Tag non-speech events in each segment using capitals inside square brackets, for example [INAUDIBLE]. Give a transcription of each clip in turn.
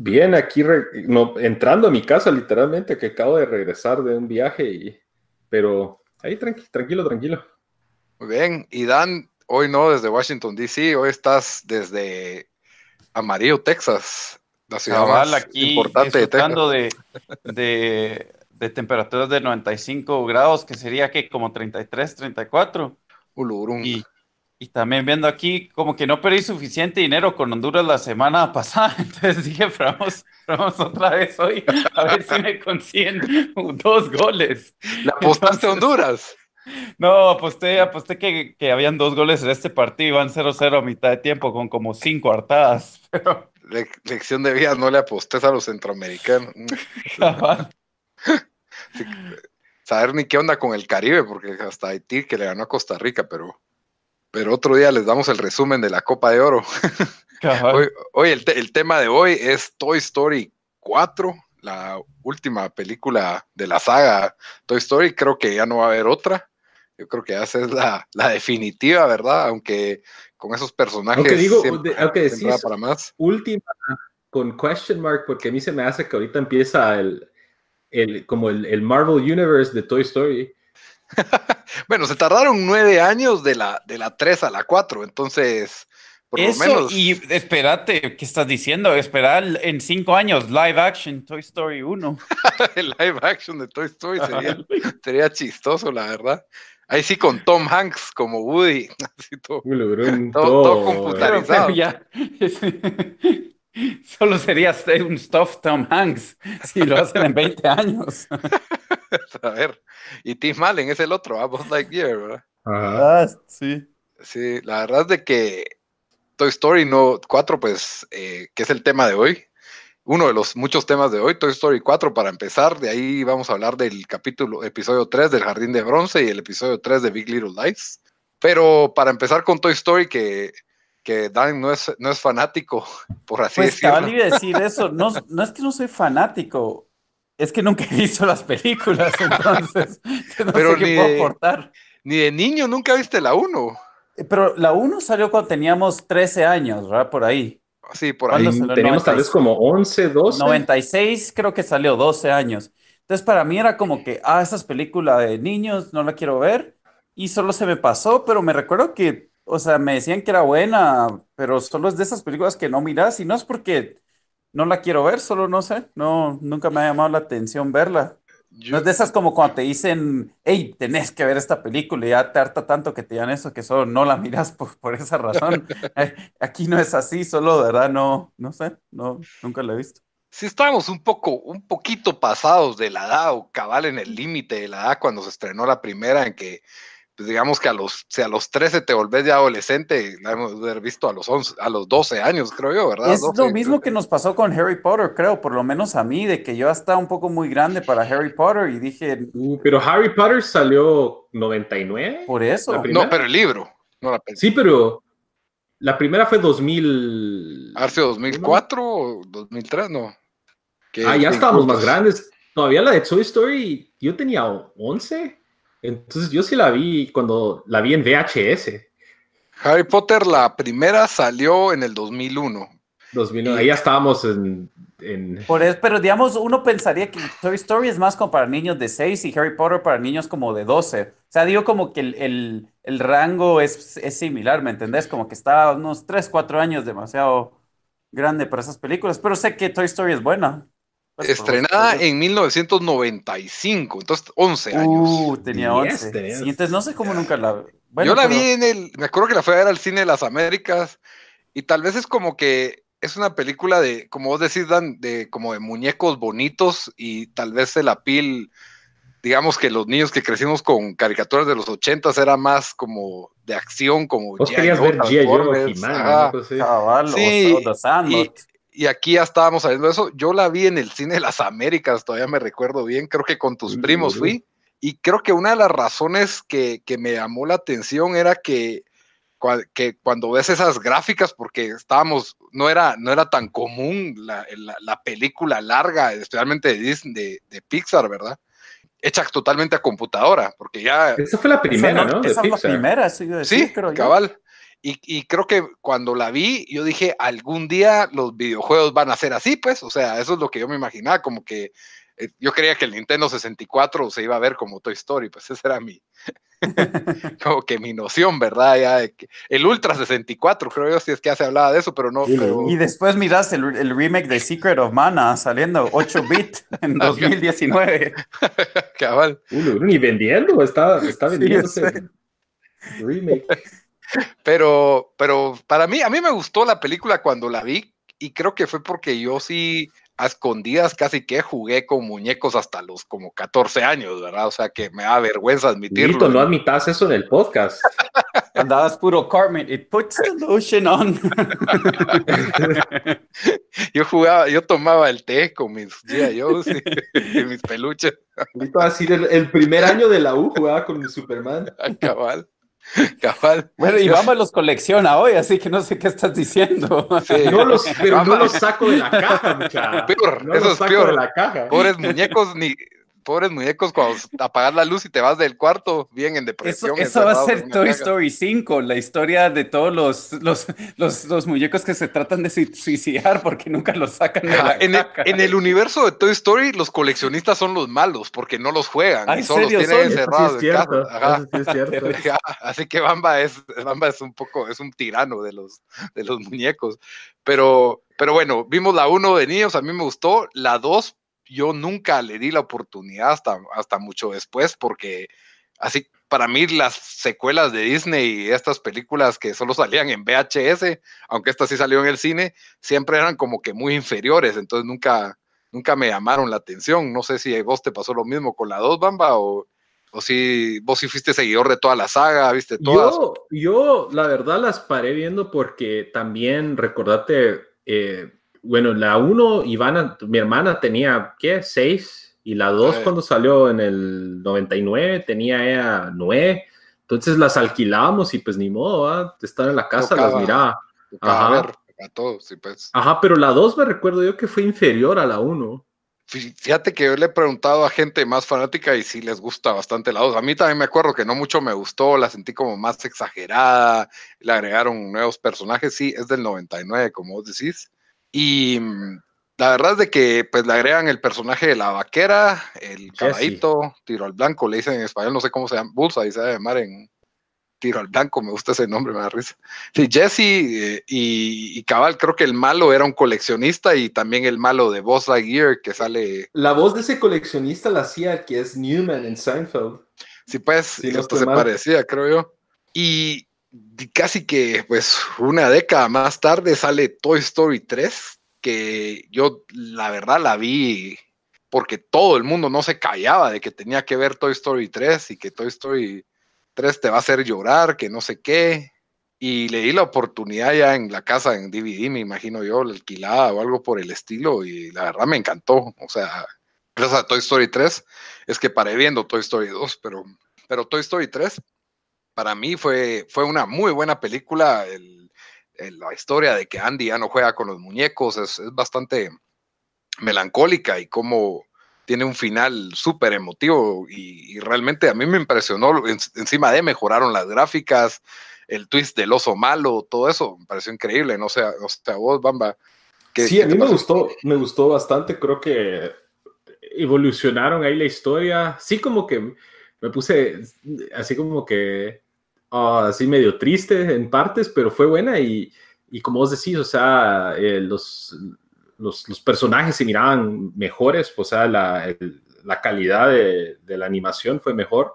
Bien, aquí entrando a mi casa, literalmente, que acabo de regresar de un viaje, y, pero ahí tranquilo, tranquilo. Muy bien, y Dan, hoy no desde Washington, D.C., hoy estás desde Amarillo, Texas, la ciudad más aquí importante de Texas. De, de, de, temperaturas de 95 grados, que sería que como 33, 34. Ulurum. Y, y también viendo aquí, como que no perdí suficiente dinero con Honduras la semana [LAUGHS] pasada, entonces dije, vamos, vamos otra vez hoy a ver si me consiguen dos goles. ¿La apostaste a Honduras? No, aposté, aposté que, que, habían dos goles en este partido, iban 0-0 a mitad de tiempo con como cinco hartadas. [LAUGHS] Pero... lección de vida, no le apostes a los centroamericanos. [LAUGHS] saber ni qué onda con el Caribe, porque hasta Haití que le ganó a Costa Rica, pero pero otro día les damos el resumen de la Copa de Oro. hoy, el, tema de hoy es Toy Story 4, la última película de la saga Toy Story. Creo que ya no va a haber otra. Yo creo que esa es la, definitiva, ¿verdad? Aunque con esos personajes. Aunque digo, aunque decís para más. última con question mark, porque a mí se me hace que ahorita empieza el, el como el, el Marvel Universe de Toy Story. [LAUGHS] bueno, se tardaron nueve años de la, de la 3 a la 4, entonces, por lo menos. Y espérate, ¿qué estás diciendo? Esperar en cinco años live action Toy Story 1. El [LAUGHS] live action de Toy Story sería, chistoso, la verdad. Ahí sí con Tom Hanks como Woody. [LAUGHS] todo, todo, computarizado. Solo sería un stuff Tom Hanks si lo hacen en 20 años. [LAUGHS] A ver, y Tim Allen es el otro, a like Lightyear, ¿verdad? Ah, sí. Sí, la verdad es de que Toy Story no 4, pues, eh, que es el tema de hoy, uno de los muchos temas de hoy, Toy Story 4 para empezar, de ahí vamos a hablar del capítulo, episodio 3 del Jardín de Bronce y el episodio 3 de Big Little Lies. Pero para empezar con Toy Story, que, que Dan no es, no es fanático, [LAUGHS] por así pues, decirlo. Pues decir eso, no, no es que no soy fanático, es que nunca he visto las películas, [LAUGHS] entonces no Pero sé qué puedo aportar. Ni de niño nunca viste la 1. Eh, pero la 1 salió cuando teníamos 13 años, ¿verdad? Por ahí. Sí, por ahí. Teníamos tal vez como 11, 12. 96 creo que salió 12 años. Entonces para mí era como que, ah, esa es película de niños, no la quiero ver. Y solo se me pasó, pero me recuerdo que, o sea, me decían que era buena, pero solo es de esas películas que no miras y no es porque no la quiero ver, solo no sé, no, nunca me ha llamado la atención verla. No es de esas como cuando te dicen, hey, tenés que ver esta película y ya te harta tanto que te digan eso que solo no la miras por, esa razón. [LAUGHS] Aquí no es así, solo de verdad no, no sé, no, nunca la he visto. Sí, estábamos un poco, un poquito pasados de la edad o cabal en el límite de la edad cuando se estrenó la primera en que pues digamos que a los, si a los 13 te volvés ya adolescente, la hemos haber visto a los 11, a los 12 años, creo yo, ¿verdad? Es lo mismo que nos pasó con Harry Potter, creo, por lo menos a mí, de que yo estaba un poco muy grande para Harry Potter y dije... Uh, pero Harry Potter salió 99. Por eso. No, pero el libro. sí, pero la primera fue 2000... ¿Hace 2004 o 2003? No. Ah, ya estábamos más grandes. Todavía la de Toy Story, yo tenía 11. Entonces yo sí la vi cuando la vi en VHS. Harry Potter, la primera salió en el 2001. 2001, ahí ya estábamos en, Por eso, pero digamos, uno pensaría que Toy Story es más como para niños de 6 y Harry Potter para niños como de 12. O sea, digo como que el, el rango es, es similar, ¿me entendés? Como que está unos 3, 4 años demasiado grande para esas películas, pero sé que Toy Story es buena. Pues, Estrenada en 1995, entonces 11 años. Uh, tenía 11. Sí, entonces no sé cómo nunca la... Yo la vi en el... Me acuerdo que la fui a ver al cine de las Américas y tal vez es como que es una película de, como vos decís, Dan, de como de muñecos bonitos y tal vez el apil digamos que los niños que crecimos con caricaturas de los ochentas era más como de acción, como ¿Vos querías ver G.I. sí, y, aquí ya estábamos sabiendo eso. Yo la vi en el cine de las Américas, todavía me recuerdo bien, creo que con tus primos fui. Y creo que una de las razones que, que me llamó la atención era que que cuando ves esas gráficas, porque estábamos, no era, no era tan común la, la, película larga, especialmente de, Disney, de, Pixar, ¿verdad? Hecha totalmente a computadora, porque ya... Esa fue la primera, ¿no? Esa fue la primera, sí, sí cabal. Y, y, creo que cuando la vi, yo dije, algún día los videojuegos van a ser así, pues, o sea, eso es lo que yo me imaginaba, como que eh, yo creía que el Nintendo 64 se iba a ver como Toy Story, pues esa era mi, [LAUGHS] como que mi noción, ¿verdad? Ya el Ultra 64, creo yo, si es que ya se hablaba de eso, pero no. Y después miras el, el, remake de [LAUGHS] Secret of Mana saliendo 8 bit en 2019. [LAUGHS] Cabal. ni vendiendo, está, está vendiéndose. remake. Pero, pero para mí, a mí me gustó la película cuando la vi y creo que fue porque yo sí a escondidas casi que jugué con muñecos hasta los como 14 años, ¿verdad? O sea que me da vergüenza admitirlo. no admitas eso en el podcast. [LAUGHS] Andabas puro Carmen, it puts the lotion on. [LAUGHS] yo jugaba, yo tomaba el té con mis yo y, mis peluches. Así el, el primer año de la U jugaba con mi Superman. Cabal. [LAUGHS] Cabal. Bueno, y vamos los colecciona hoy, así que no sé qué estás diciendo. [LAUGHS] No los, pero no los saco de la caja, muchacha. [LAUGHS] Peor, eso es peor. De la caja. Pobres muñecos, ni, pobres muñecos cuando apagas la luz y te vas del cuarto, bien en depresión. Eso, va a ser Toy Story 5, la historia de todos los, los, los, muñecos que se tratan de suicidar porque nunca los sacan de la en, El, el universo de Toy Story, los coleccionistas son los malos porque no los juegan y solo los tienen encerrados en casa. [LAUGHS] Así que Bamba es, Bamba es un poco, es un tirano de los, de los muñecos. Pero, pero bueno, vimos la 1 de niños, a mí me gustó. La 2 yo nunca le di la oportunidad hasta, hasta mucho después, porque así para mí las secuelas de Disney y estas películas que solo salían en VHS, aunque estas sí salió en el cine, siempre eran como que muy inferiores, entonces nunca, nunca me llamaron la atención. No sé si vos te pasó lo mismo con la 2, Bamba, o, o si vos sí fuiste seguidor de toda la saga, viste todas. Yo, yo la verdad las paré viendo porque también, recordate, eh, bueno, la 1, Ivana, mi hermana tenía, ¿qué? 6. Y la 2 cuando salió en el 99 tenía ella 9. Entonces las alquilábamos y pues ni modo, ¿ah? estar en la casa las miraba. Ajá. a todos, sí, pues. Ajá, pero la 2 me recuerdo yo que fue inferior a la 1. Fíjate que yo le he preguntado a gente más fanática y sí les gusta bastante la 2. A mí también me acuerdo que no mucho me gustó, la sentí como más exagerada, le agregaron nuevos personajes, sí, es del 99, como vos decís. Y mm, la verdad es de que pues le agregan el personaje de la vaquera, el caballito, tiro al blanco, le dicen en español, no sé cómo se llama, Bulsa, y se llamar en tiro al blanco, me gusta ese nombre, me da risa. Sí, Jesse eh, y, Cabal, creo que el malo era un coleccionista y también el malo de Boss Lightyear que sale. La voz de ese coleccionista la hacía que es Newman en Seinfeld. Sí, pues, esto se parecía, creo yo. Y casi que pues una década más tarde sale Toy Story 3, que yo la verdad la vi porque todo el mundo no se callaba de que tenía que ver Toy Story 3 y que Toy Story 3 te va a hacer llorar, que no sé qué. Y le di la oportunidad ya en la casa en DVD, me imagino yo, la alquilada o algo por el estilo, y la verdad me encantó. O sea, gracias a Toy Story 3, es que paré viendo Toy Story 2, pero, pero Toy Story 3 para mí fue, fue una muy buena película. la historia de que Andy ya no juega con los muñecos es, bastante melancólica y como tiene un final súper emotivo y, realmente a mí me impresionó. encima de mejoraron las gráficas, el twist del oso malo, todo eso me pareció increíble. No sé, no sé a vos, Bamba. sí, a mí me gustó, me gustó bastante. Creo que evolucionaron ahí la historia. Sí, como que me puse así como que ah, así medio triste en partes, pero fue buena y, y como vos decís, o sea, eh, los, los, los, personajes se miraban mejores, o sea, la, la calidad de, de, la animación fue mejor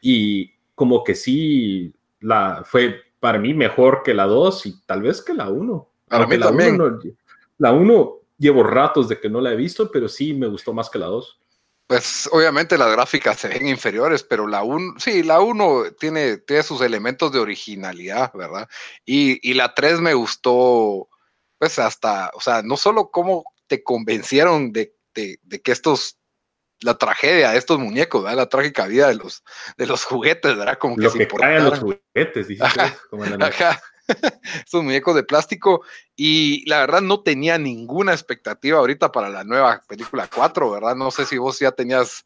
y como que sí, la, fue para mí mejor que la 2 y tal vez que la 1. Para mí la también. Uno, la 1 llevo ratos de que no la he visto, pero sí me gustó más que la 2. Pues obviamente las gráficas se ven inferiores, pero la 1, sí, la 1 tiene, tiene sus elementos de originalidad, ¿verdad? Y, y la 3 me gustó, pues hasta, o sea, no solo cómo te convencieron de, de, de que estos la tragedia de estos muñecos, ¿verdad? la trágica vida de los, de los juguetes, ¿verdad? Como que Lo que cae a los juguetes, dices, como en la ajá. [LAUGHS] estos muñecos de plástico y la verdad no tenía ninguna expectativa ahorita para la nueva película 4, ¿verdad? No sé si vos ya tenías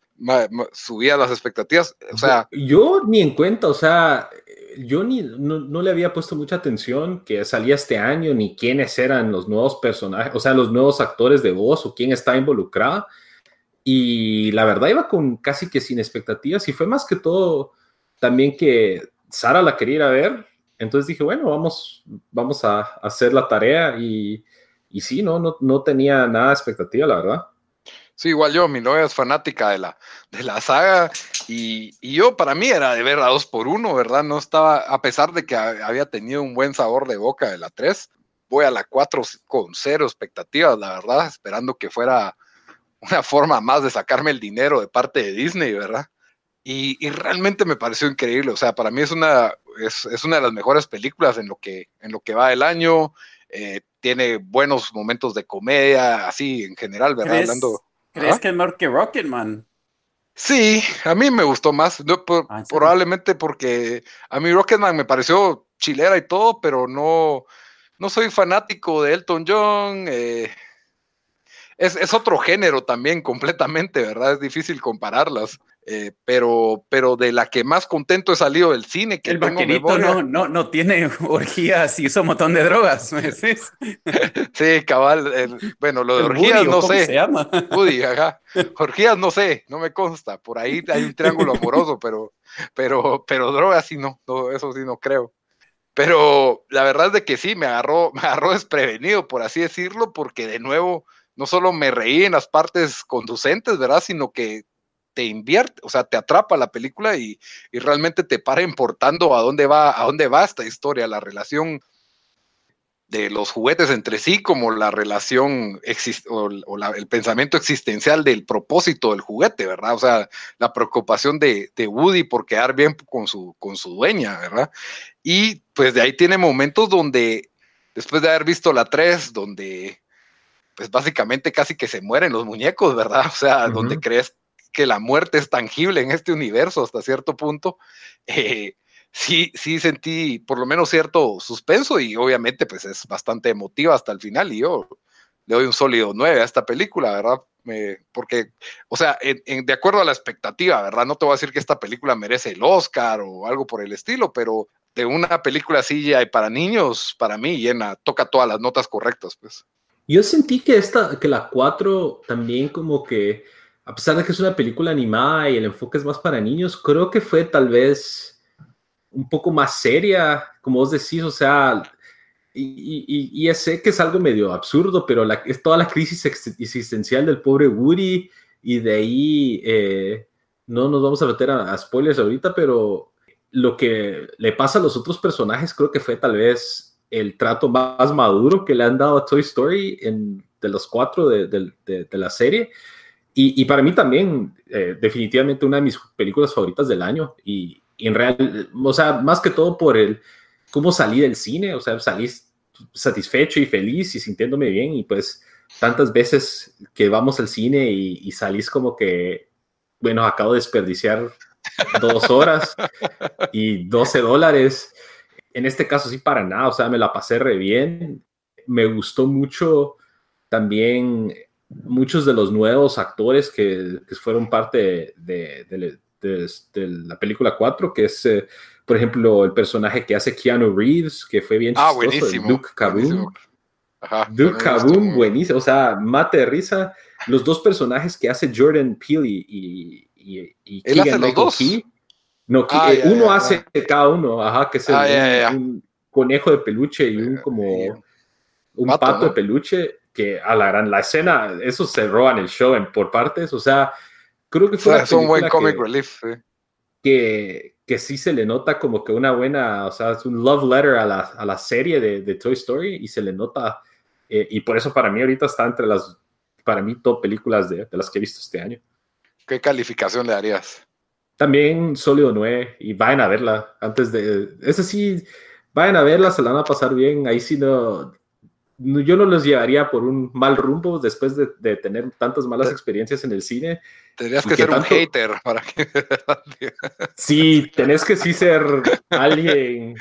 subías las expectativas, o sea, yo, yo ni en cuenta, o sea, yo ni no, no, le había puesto mucha atención que salía este año ni quiénes eran los nuevos personajes, o sea, los nuevos actores de voz o quién está involucrado. Y la verdad iba con casi que sin expectativas y fue más que todo también que Sara la quería ir a ver entonces dije, bueno, vamos, vamos a hacer la tarea y, y sí, no, no, no tenía nada de expectativa, la verdad. Sí, igual yo, mi novia es fanática de la, de la saga y, y, yo para mí era de ver a dos por uno, ¿verdad? No estaba, a pesar de que había tenido un buen sabor de boca de la 3, voy a la 4 con cero expectativas, la verdad, esperando que fuera una forma más de sacarme el dinero de parte de Disney, ¿verdad? Y, y, realmente me pareció increíble. O sea, para mí es una, es, es, una de las mejores películas en lo que, en lo que va el año. Eh, tiene buenos momentos de comedia, así en general, ¿verdad? ¿Crees, Hablando, ¿crees ¿ah? que es mejor que Rocketman? Sí, a mí me gustó más. No, por, ah, ¿sí? Probablemente porque a mí Rocketman me pareció chilera y todo, pero no, no soy fanático de Elton John. Eh, es, es, otro género también completamente, ¿verdad? Es difícil compararlas. Eh, pero, pero de la que más contento he salido del cine. Que el vaquerito no, no, no tiene [LAUGHS] orgías y usa un montón de drogas. [LAUGHS] sí, cabal. El, bueno, lo de el orgías Woody, no sé. se llama? Woody, [LAUGHS] ajá. Orgías no sé, no me consta. Por ahí hay un triángulo amoroso, pero, pero, pero drogas sí no, no, eso sí no creo. Pero la verdad es de que sí, me agarró, me agarró desprevenido, por así decirlo, porque de nuevo no solo me reí en las partes conducentes, ¿verdad? Sino que te invierte, o sea, te atrapa la película y, y, realmente te para importando a dónde va, a dónde va esta historia, la relación de los juguetes entre sí, como la relación o, o la, el pensamiento existencial del propósito del juguete, ¿verdad? O sea, la preocupación de, de, Woody por quedar bien con su, con su dueña, ¿verdad? Y pues de ahí tiene momentos donde, después de haber visto la 3, donde pues básicamente casi que se mueren los muñecos, ¿verdad? O sea, uh -huh. donde crees que la muerte es tangible en este universo hasta cierto punto, eh, sí, sí sentí por lo menos cierto suspenso y obviamente pues es bastante emotiva hasta el final y yo le doy un sólido 9 a esta película, ¿verdad? Me, porque, o sea, en, en, de acuerdo a la expectativa, ¿verdad? No te voy a decir que esta película merece el Oscar o algo por el estilo, pero de una película así ya para niños, para mí llena, toca todas las notas correctas, pues. Yo sentí que esta, que la 4 también como que a pesar de que es una película animada y el enfoque es más para niños, creo que fue tal vez un poco más seria, como vos decís, o sea, y, y, y sé que es algo medio absurdo, pero la, es toda la crisis existencial del pobre Woody y de ahí eh, no nos vamos a meter a, a, spoilers ahorita, pero lo que le pasa a los otros personajes creo que fue tal vez el trato más maduro que le han dado a Toy Story en, de los cuatro de, de, de, de la serie. Y, y, para mí también, eh, definitivamente una de mis películas favoritas del año. Y, y, en real, o sea, más que todo por el cómo salí del cine, o sea, salí satisfecho y feliz y sintiéndome bien. Y pues tantas veces que vamos al cine y, y salís como que, bueno, acabo de desperdiciar dos horas y 12 dólares. En este caso sí, para nada, o sea, me la pasé re bien. Me gustó mucho también muchos de los nuevos actores que, que fueron parte de, de, de, de, la película 4, que es, eh, por ejemplo, el personaje que hace Keanu Reeves, que fue bien ah, chistoso, buenísimo, Duke Kaboom. Ajá, Duke Kaboom, buenísimo, o sea, mate de risa. Los dos personajes que hace Jordan Peele y, y, y Keegan Michael Key. No, ah, eh, uno hace cada uno, ajá, que es ah, un, conejo de peluche y un como un pato, de peluche que a la gran la escena, eso se roban el show en, por partes, o sea, creo que fue es un buen comic relief. Que, que sí se le nota como que una buena, o sea, es un love letter a la, a la serie de, de, Toy Story y se le nota, eh, y por eso para mí ahorita está entre las, para mí, top películas de, de, las que he visto este año. ¿Qué calificación le darías? También sólido 9 y vayan a verla antes de, ese sí, vayan a verla, se la van a pasar bien, ahí sí no, yo no los llevaría por un mal rumbo después de, de tener tantas malas experiencias en el cine. Tendrías que, ser un hater para que... [LAUGHS] sí, tenés que sí ser alguien...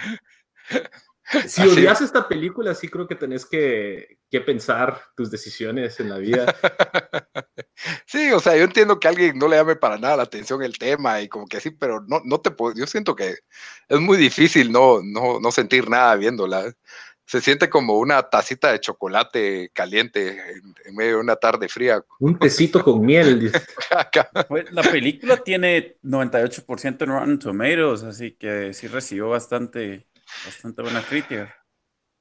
Si odias esta película, sí creo que tenés que, que, pensar tus decisiones en la vida. [LAUGHS] Sí, o sea, yo entiendo que a alguien no le llame para nada la atención el tema y como que sí, pero no, no te puedo, yo siento que es muy difícil no, no, no sentir nada viéndola se siente como una tacita de chocolate caliente en, medio de una tarde fría. Un tecito con miel. [LAUGHS] Pues, la película tiene 98% en Rotten Tomatoes, así que sí recibió bastante, bastante buena crítica.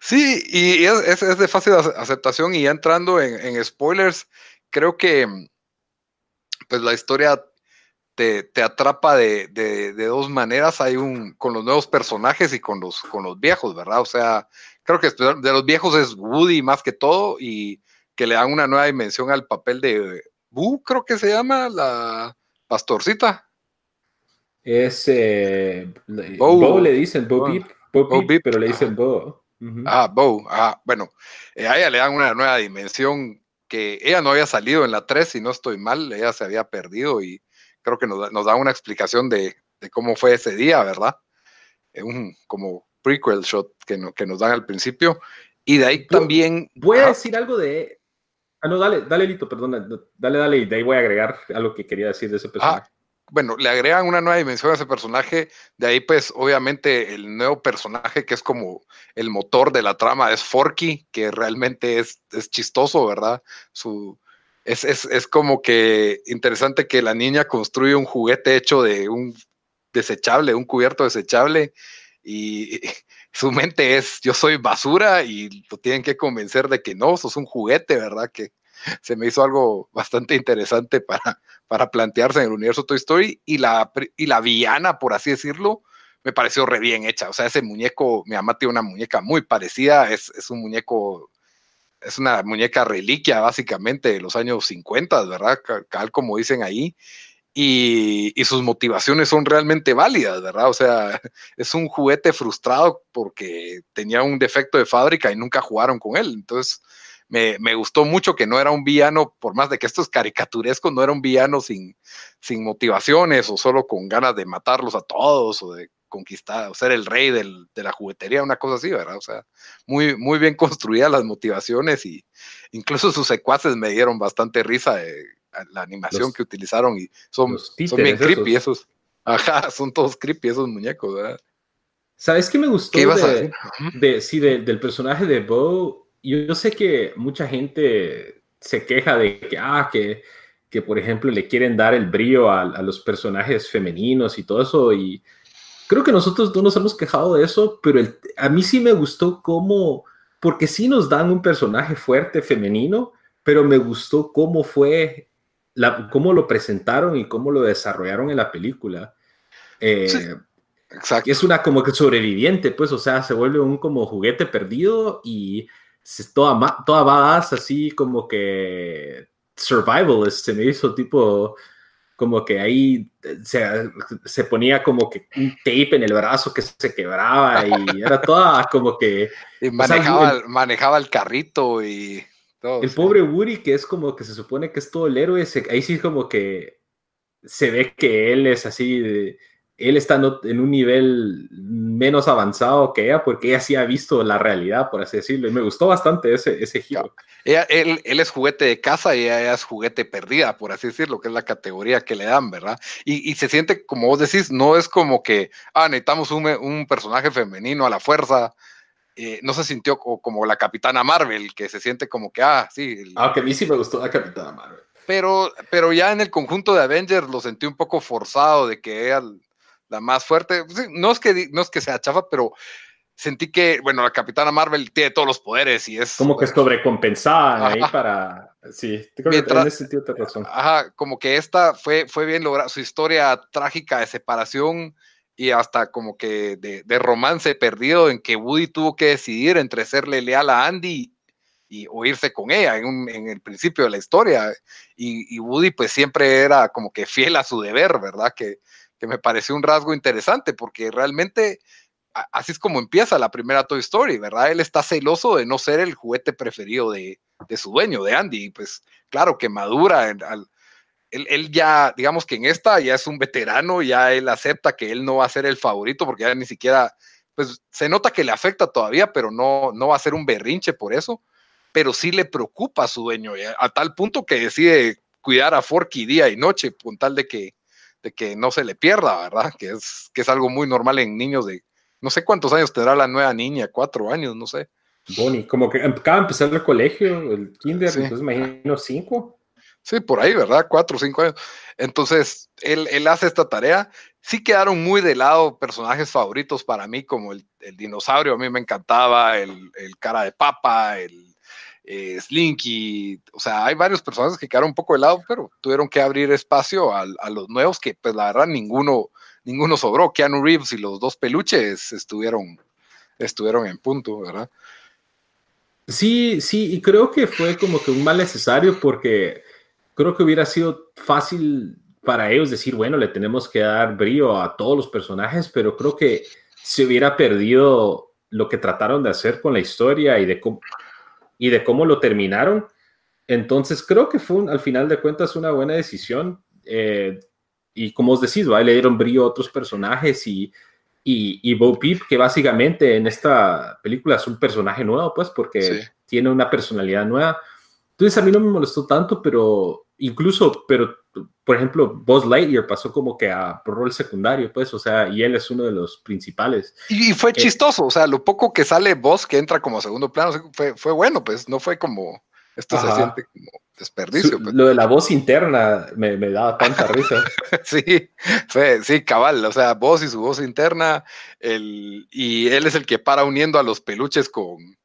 Sí, y es, es, de fácil aceptación y ya entrando en, en, spoilers, creo que pues la historia te, te atrapa de, de, de, dos maneras. Hay un con los nuevos personajes y con los, con los viejos, ¿verdad? O sea, creo que de los viejos es Woody más que todo y que le dan una nueva dimensión al papel de Boo, creo que se llama, la pastorcita. Es eh, Bo. le dicen Bo, Beep, pero le dicen Bo. Ah, Bo, ah, bueno, eh, a ella le dan una nueva dimensión que ella no había salido en la 3, si no estoy mal, ella se había perdido y creo que nos, da una explicación de, de, cómo fue ese día, ¿verdad? Un, como prequel shot que, que nos dan al principio. Y de ahí también. Voy a decir algo de. Ah, no, dale, dale, Lito, perdona. Dale, dale, y de ahí voy a agregar algo que quería decir de ese personaje. bueno, le agregan una nueva dimensión a ese personaje. De ahí, pues, obviamente, el nuevo personaje que es como el motor de la trama es Forky, que realmente es, es chistoso, ¿verdad? Su, es, es, es, como que interesante que la niña construye un juguete hecho de un desechable, un cubierto desechable, y [LAUGHS] su mente es yo soy basura y lo tienen que convencer de que no, sos un juguete, ¿verdad? Que se me hizo algo bastante interesante para, para plantearse en el universo Toy Story y la, y la villana, por así decirlo, me pareció re bien hecha. O sea, ese muñeco, mi mamá tiene una muñeca muy parecida, es, es un muñeco, es una muñeca reliquia básicamente de los años 50, ¿verdad? Cal como dicen ahí y, sus motivaciones son realmente válidas, ¿verdad? O sea, [LAUGHS] es un juguete frustrado porque tenía un defecto de fábrica y nunca jugaron con él. Entonces, me, gustó mucho que no era un villano, por más de que esto es caricaturesco, no era un villano sin, sin motivaciones o solo con ganas de matarlos a todos o de conquistar o ser el rey del, de la juguetería, una cosa así, ¿verdad? O sea, muy, muy bien [LAUGHS] construidas las motivaciones y incluso sus secuaces me dieron bastante risa. De, la animación que utilizaron y son, son bien creepy esos. Ajá, [LAUGHS] son todos creepy esos muñecos, ¿verdad? ¿Sabes qué me gustó de, sí, del personaje de Bo? Yo, sé que mucha gente se queja de que, ah, que, que por ejemplo le quieren dar el brillo a, a, los personajes femeninos y todo eso y creo que nosotros no nos hemos quejado de eso, pero a mí sí me gustó cómo, porque sí nos dan un personaje fuerte femenino, pero me gustó cómo fue cómo lo presentaron y cómo lo desarrollaron en la película. Eh, exacto. Es una como que sobreviviente, pues, o sea, se vuelve un como juguete perdido y toda, toda badass, así como que survivalist, se me hizo tipo como que ahí se, se, ponía como que un tape en el brazo que se quebraba y era toda como que... manejaba, manejaba el carrito y el pobre Woody, que es como que se supone que es todo el héroe, ahí sí como que se ve que él es así, él está en un nivel menos avanzado que ella, porque ella sí ha visto la realidad, por así decirlo, y me gustó bastante ese, ese giro. él, es juguete de casa y ella es juguete perdida, por así decirlo, que es la categoría que le dan, ¿verdad? Y, se siente, como vos decís, no es como que, ah, necesitamos un, un personaje femenino a la fuerza, eh, no se sintió como, la Capitana Marvel, que se siente como que, ah, sí. Ah, a mí sí me gustó la Capitana Marvel. Pero, pero ya en el conjunto de Avengers lo sentí un poco forzado de que ella la más fuerte. No es que, no es que sea chafa, pero sentí que, bueno, la Capitana Marvel tiene todos los poderes y es... Como que sobrecompensada ahí para... Sí, creo en ese sentido te razón. Ajá, como que esta fue, fue bien lograda, su historia trágica de separación y hasta como que de, romance perdido en que Woody tuvo que decidir entre serle leal a Andy y, o irse con ella en, en el principio de la historia. Y, y, Woody pues siempre era como que fiel a su deber, ¿verdad? Que, que me pareció un rasgo interesante porque realmente así es como empieza la primera Toy Story, ¿verdad? Él está celoso de no ser el juguete preferido de, de su dueño, de Andy, y pues claro que madura él, ya, digamos que en esta ya es un veterano, ya él acepta que él no va a ser el favorito porque ya ni siquiera, pues se nota que le afecta todavía, pero no, no va a ser un berrinche por eso, pero sí le preocupa a su dueño, a tal punto que decide cuidar a Forky día y noche, con tal de que, de que no se le pierda, ¿verdad? Que es, que es algo muy normal en niños de, no sé cuántos años tendrá la nueva niña, cuatro años, no sé. Bonnie, como que acaba de empezar el colegio, el kinder, entonces imagino cinco. Sí, por ahí, ¿verdad? Cuatro o cinco años. Entonces, él, él, hace esta tarea. Sí quedaron muy de lado personajes favoritos para mí, como el, el dinosaurio, a mí me encantaba, el, el cara de papa, el eh, Slinky. O sea, hay varios personajes que quedaron un poco de lado, pero tuvieron que abrir espacio a, los nuevos, que pues la verdad ninguno, ninguno sobró. Keanu Reeves y los dos peluches estuvieron, estuvieron en punto, ¿verdad? Sí, sí, y creo que fue como que un mal necesario porque creo que hubiera sido fácil para ellos decir, bueno, le tenemos que dar brío a todos los personajes, pero creo que se hubiera perdido lo que trataron de hacer con la historia y de cómo, y de cómo lo terminaron. Entonces creo que fue al final de cuentas una buena decisión. Eh, y como os decís, le dieron brío a otros personajes y, y, y Bo Peep, que básicamente en esta película es un personaje nuevo, pues, porque tiene una personalidad nueva. Entonces a mí no me molestó tanto, pero incluso, pero por ejemplo, Buzz Lightyear pasó como que a rol secundario, pues, o sea, y él es uno de los principales. Y, fue eh, chistoso, o sea, lo poco que sale Buzz que entra como segundo plano, fue, fue bueno, pues, no fue como, esto se siente como desperdicio. Pues. Lo de la voz interna me, me daba tanta risa. [LAUGHS] sí, fue, sí, cabal, o sea, Buzz y su voz interna, el, y él es el que para uniendo a los peluches con,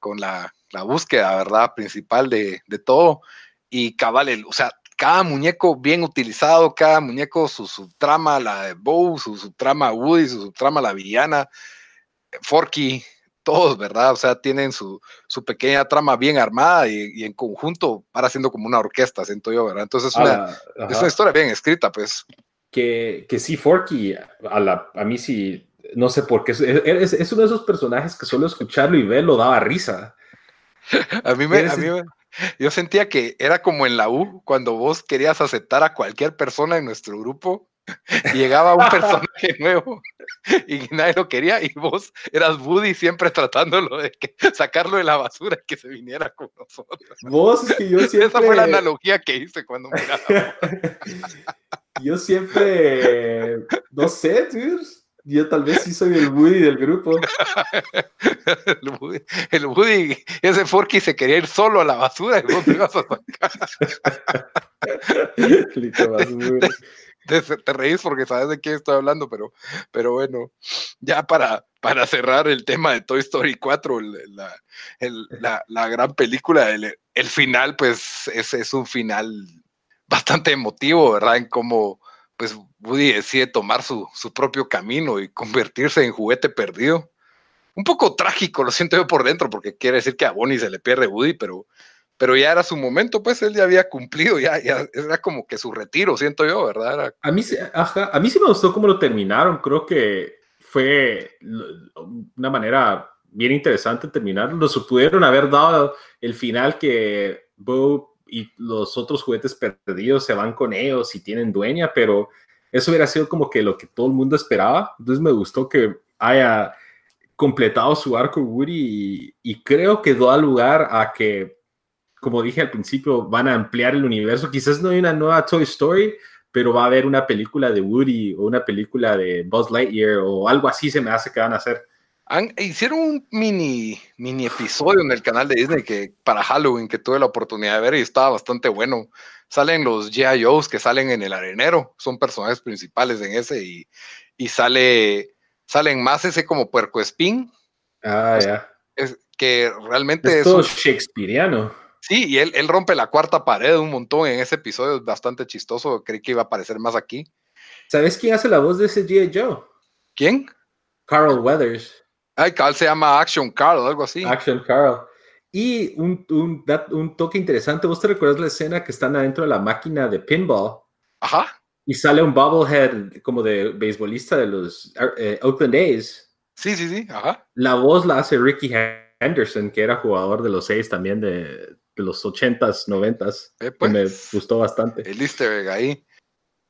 con la, la búsqueda, ¿verdad? Principal de, de todo y cabal, o sea, cada muñeco bien utilizado, cada muñeco su, su trama, la de Bow, su, su trama Woody, su, trama la villana, Forky, todos, ¿verdad? O sea, tienen su, su pequeña trama bien armada y, en conjunto para siendo como una orquesta, siento yo, ¿verdad? Entonces es una, es una historia bien escrita, pues. Que, que sí, Forky, a, la, a mí sí, no sé por qué, es, es, uno de esos personajes que solo escucharlo y verlo daba risa. [LAUGHS] a mí me, a mí me, yo sentía que era como en la U, cuando vos querías aceptar a cualquier persona en nuestro grupo, llegaba un [LAUGHS] personaje nuevo y nadie lo quería, y vos eras Woody siempre tratándolo de que, [LAUGHS] sacarlo de la basura y que se viniera con nosotros. Vos, que yo siempre... [LAUGHS] Esa fue la analogía que hice cuando miraba. yo siempre, no sé, tío yo tal vez sí soy el Woody del grupo. [LAUGHS] el, Woody, ese Forky se quería ir solo a la basura y vos te ibas a sacar. [LAUGHS] te, te, reís porque sabes de qué estoy hablando, pero, pero bueno, ya para, para cerrar el tema de Toy Story 4, la, la, la gran película, el, el, final, pues es, es un final bastante emotivo, ¿verdad? En cómo pues Woody decide tomar su, propio camino y convertirse en juguete perdido. Un poco trágico, lo siento yo por dentro, porque quiere decir que a Bonnie se le pierde Woody, pero, pero ya era su momento, pues él ya había cumplido, ya, era como que su retiro, siento yo, ¿verdad? A, mí, a mí sí me gustó cómo lo terminaron, creo que fue una manera bien interesante terminar. Lo pudieron haber dado el final que Bo y los otros juguetes perdidos se van con ellos y tienen dueña, pero eso hubiera sido como que lo que todo el mundo esperaba. Entonces me gustó que haya completado su arco Woody y, creo que da lugar a que, como dije al principio, van a ampliar el universo. Quizás no hay una nueva Toy Story, pero va a haber una película de Woody o una película de Buzz Lightyear o algo así se me hace que van a hacer hicieron un mini, mini episodio en el canal de Disney que para Halloween que tuve la oportunidad de ver y estaba bastante bueno. Salen los G.I.O.s que salen en el arenero, son personajes principales en ese y, y sale, salen más ese como puerco espín. Ah, ya. Es, que realmente es, todo shakespeareano. Sí, y él, él rompe la cuarta pared un montón en ese episodio, es bastante chistoso, creí que iba a aparecer más aquí. ¿Sabes quién hace la voz de ese G.I. Joe? ¿Quién? Carl Weathers. Ay, Carl se llama Action Carl, algo así. Action Carl. Y un, un, un, toque interesante, ¿vos te recuerdas la escena que están adentro de la máquina de pinball? Ajá. Y sale un bobblehead como de beisbolista de los eh, Oakland A's. Sí, sí, sí, ajá. La voz la hace Ricky Henderson, que era jugador de los A's también de, de los 80s, 90s. Eh, pues, me gustó bastante. El easter egg ahí.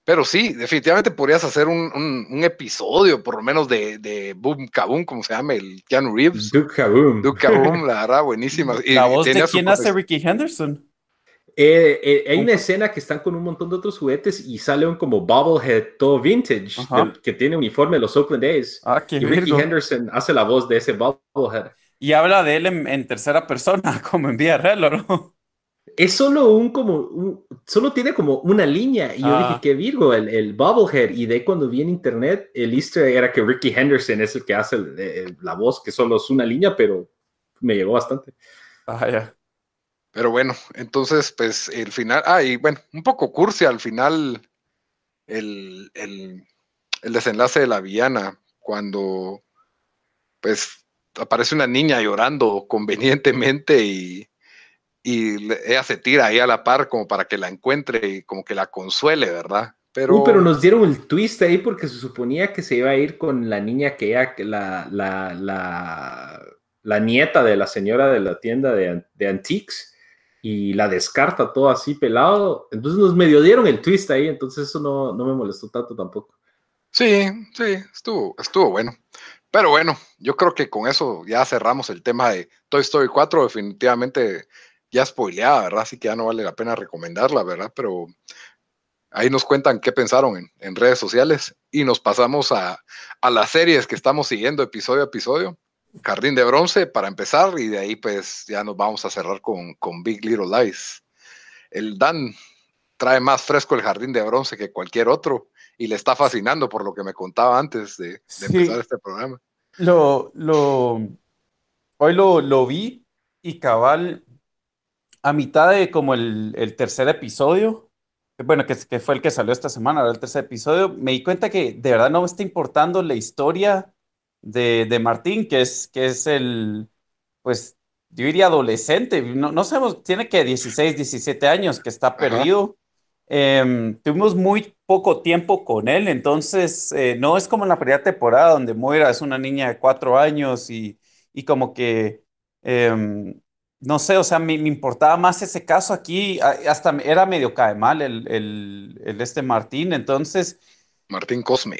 Pero sí, definitivamente podrías hacer un, un, episodio, por lo menos, de, de Boom Kaboom, como se llama, el Keanu Reeves. Duke Kaboom. Duke Kaboom, la verdad, buenísima. [LAUGHS] ¿La voz de quién hace Ricky Henderson? Eh, eh, hay una escena que están con un montón de otros juguetes y sale un como bobblehead todo vintage que tiene uniforme de los Oakland A's. Ah, qué y Ricky Henderson hace la voz de ese bobblehead. Y habla de él en, tercera persona, [LAUGHS] como en vía real, ¿no? Es solo un como, solo tiene como una línea. Y yo dije ah. que Virgo, el, el Bobblehead. Y de cuando vi en internet, el easter era que Ricky Henderson es el que hace la voz, que solo es una línea, pero me llegó bastante. Ah, ya. Pero bueno, entonces, pues el final, ah, y bueno, un poco cursi al final, el, el, el desenlace de la villana, cuando pues aparece una niña llorando convenientemente y y ella se tira ahí a la par como para que la encuentre y como que la consuele, ¿verdad? Pero... Uh, pero nos dieron el twist ahí porque se suponía que se iba a ir con la niña que ella, la, la, la, la nieta de la señora de la tienda de, de antiques y la descarta todo así pelado. Entonces nos medio dieron el twist ahí, entonces eso no, no me molestó tanto tampoco. Sí, sí, estuvo, estuvo bueno. Pero bueno, yo creo que con eso ya cerramos el tema de Toy Story 4. Definitivamente ya spoileada, ¿verdad? Así que ya no vale la pena recomendarla, ¿verdad? Pero ahí nos cuentan qué pensaron en, redes sociales y nos pasamos a, las series que estamos siguiendo episodio a episodio. Jardín de Bronce para empezar y de ahí pues ya nos vamos a cerrar con, con Big Little Lies. El Dan trae más fresco el Jardín de Bronce que cualquier otro y le está fascinando por lo que me contaba antes de, empezar este programa. Lo, lo, hoy lo, lo vi y cabal a mitad de como el, tercer episodio, bueno, que, que, fue el que salió esta semana, el tercer episodio, me di cuenta que de verdad no me está importando la historia de, Martín, que es, que es el, pues, yo diría adolescente, no, no sabemos, tiene que 16, 17 años, que está perdido. Em, tuvimos muy poco tiempo con él, entonces eh, no es como en la primera temporada donde Moira es una niña de cuatro años y, y como que em, no sé, o sea, me, importaba más ese caso aquí, hasta era medio cae mal el, el, este Martín, entonces... Martín Cosme.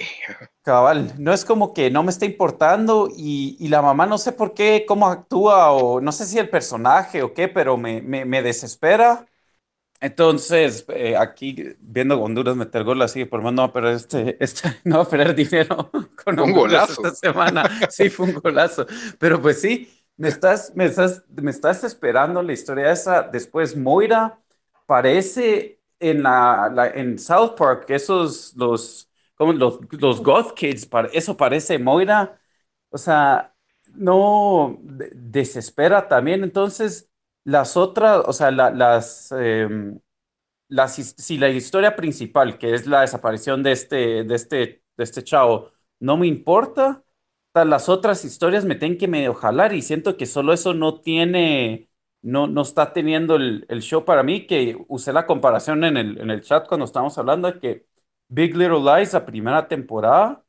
Cabal, no es como que no me está importando y, la mamá no sé por qué, cómo actúa o no sé si el personaje o qué, pero me, me, desespera. Entonces, eh, aquí viendo Honduras meter gol así, por más no va a perder este, este, no va a perder dinero [LAUGHS] con un golazo esta semana. Sí, fue un golazo. Pero pues sí, me estás, me estás, me estás esperando la historia esa. Después Moira parece en la, en South Park, esos los como los, los goth kids, eso parece Moira. O sea, no desespera también. Entonces, las otras, o sea, las, em, las, si la historia principal, que es la desaparición de este, de este, de este chavo, no me importa, las otras historias me tienen que medio jalar y siento que solo eso no tiene, no, no está teniendo el, show para mí, que usé la comparación en el, en el chat cuando estábamos hablando de que Big Little Lies, la primera temporada,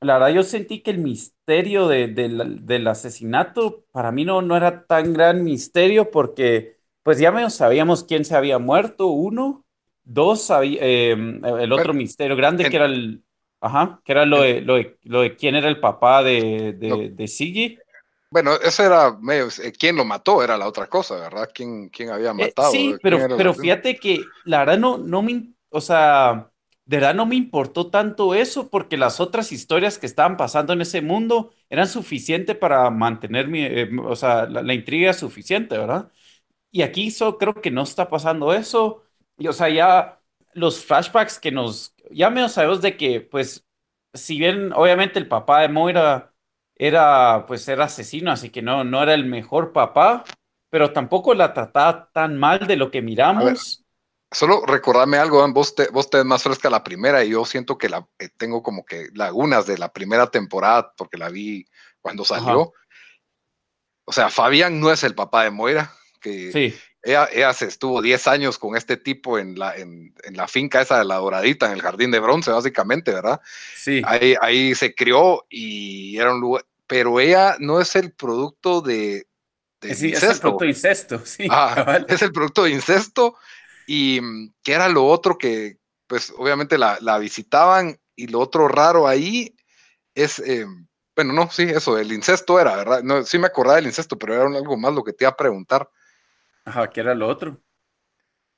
la verdad yo sentí que el misterio del asesinato para mí no, no era tan gran misterio porque pues ya menos sabíamos quién se había muerto, uno, dos, eh, el otro misterio grande que era el, Ajá, que era lo de, lo de, lo de quién era el papá de, de, de Siggy. Bueno, eso era medio, eh, quién lo mató era la otra cosa, ¿verdad? ¿Quién, quién había eh, matado? sí, pero, pero fíjate que la verdad no, no me, o sea, de verdad no me importó tanto eso porque las otras historias que estaban pasando en ese mundo eran suficientes para mantener mi, eh, o sea, la, intriga suficiente, ¿verdad? Y aquí so, creo que no está pasando eso. Y, o sea, ya los flashbacks que nos, ya menos sabemos de que, pues, si bien obviamente el papá de Moira era, pues era asesino, así que no, no era el mejor papá, pero tampoco la trataba tan mal de lo que miramos. solo recordame algo, vos te, vos te más fresca la primera y yo siento que la eh, tengo como que lagunas de la primera temporada porque la vi cuando salió. O sea, Fabián no es el papá de Moira, que sí. Ella, se estuvo 10 años con este tipo en la, en, la finca esa de la Doradita, en el Jardín de Bronce, básicamente, ¿verdad? Sí. Ahí, ahí se crió y era un lugar, pero ella no es el producto de, sí, Es el producto de incesto, sí. Ah, es el producto de incesto y mm, que era lo otro que, pues obviamente la, visitaban y lo otro raro ahí es, em, bueno, no, sí, eso, el incesto era, ¿verdad? No, sí me acordaba del incesto, pero era algo más lo que te iba a preguntar. Ajá, ¿qué era lo otro?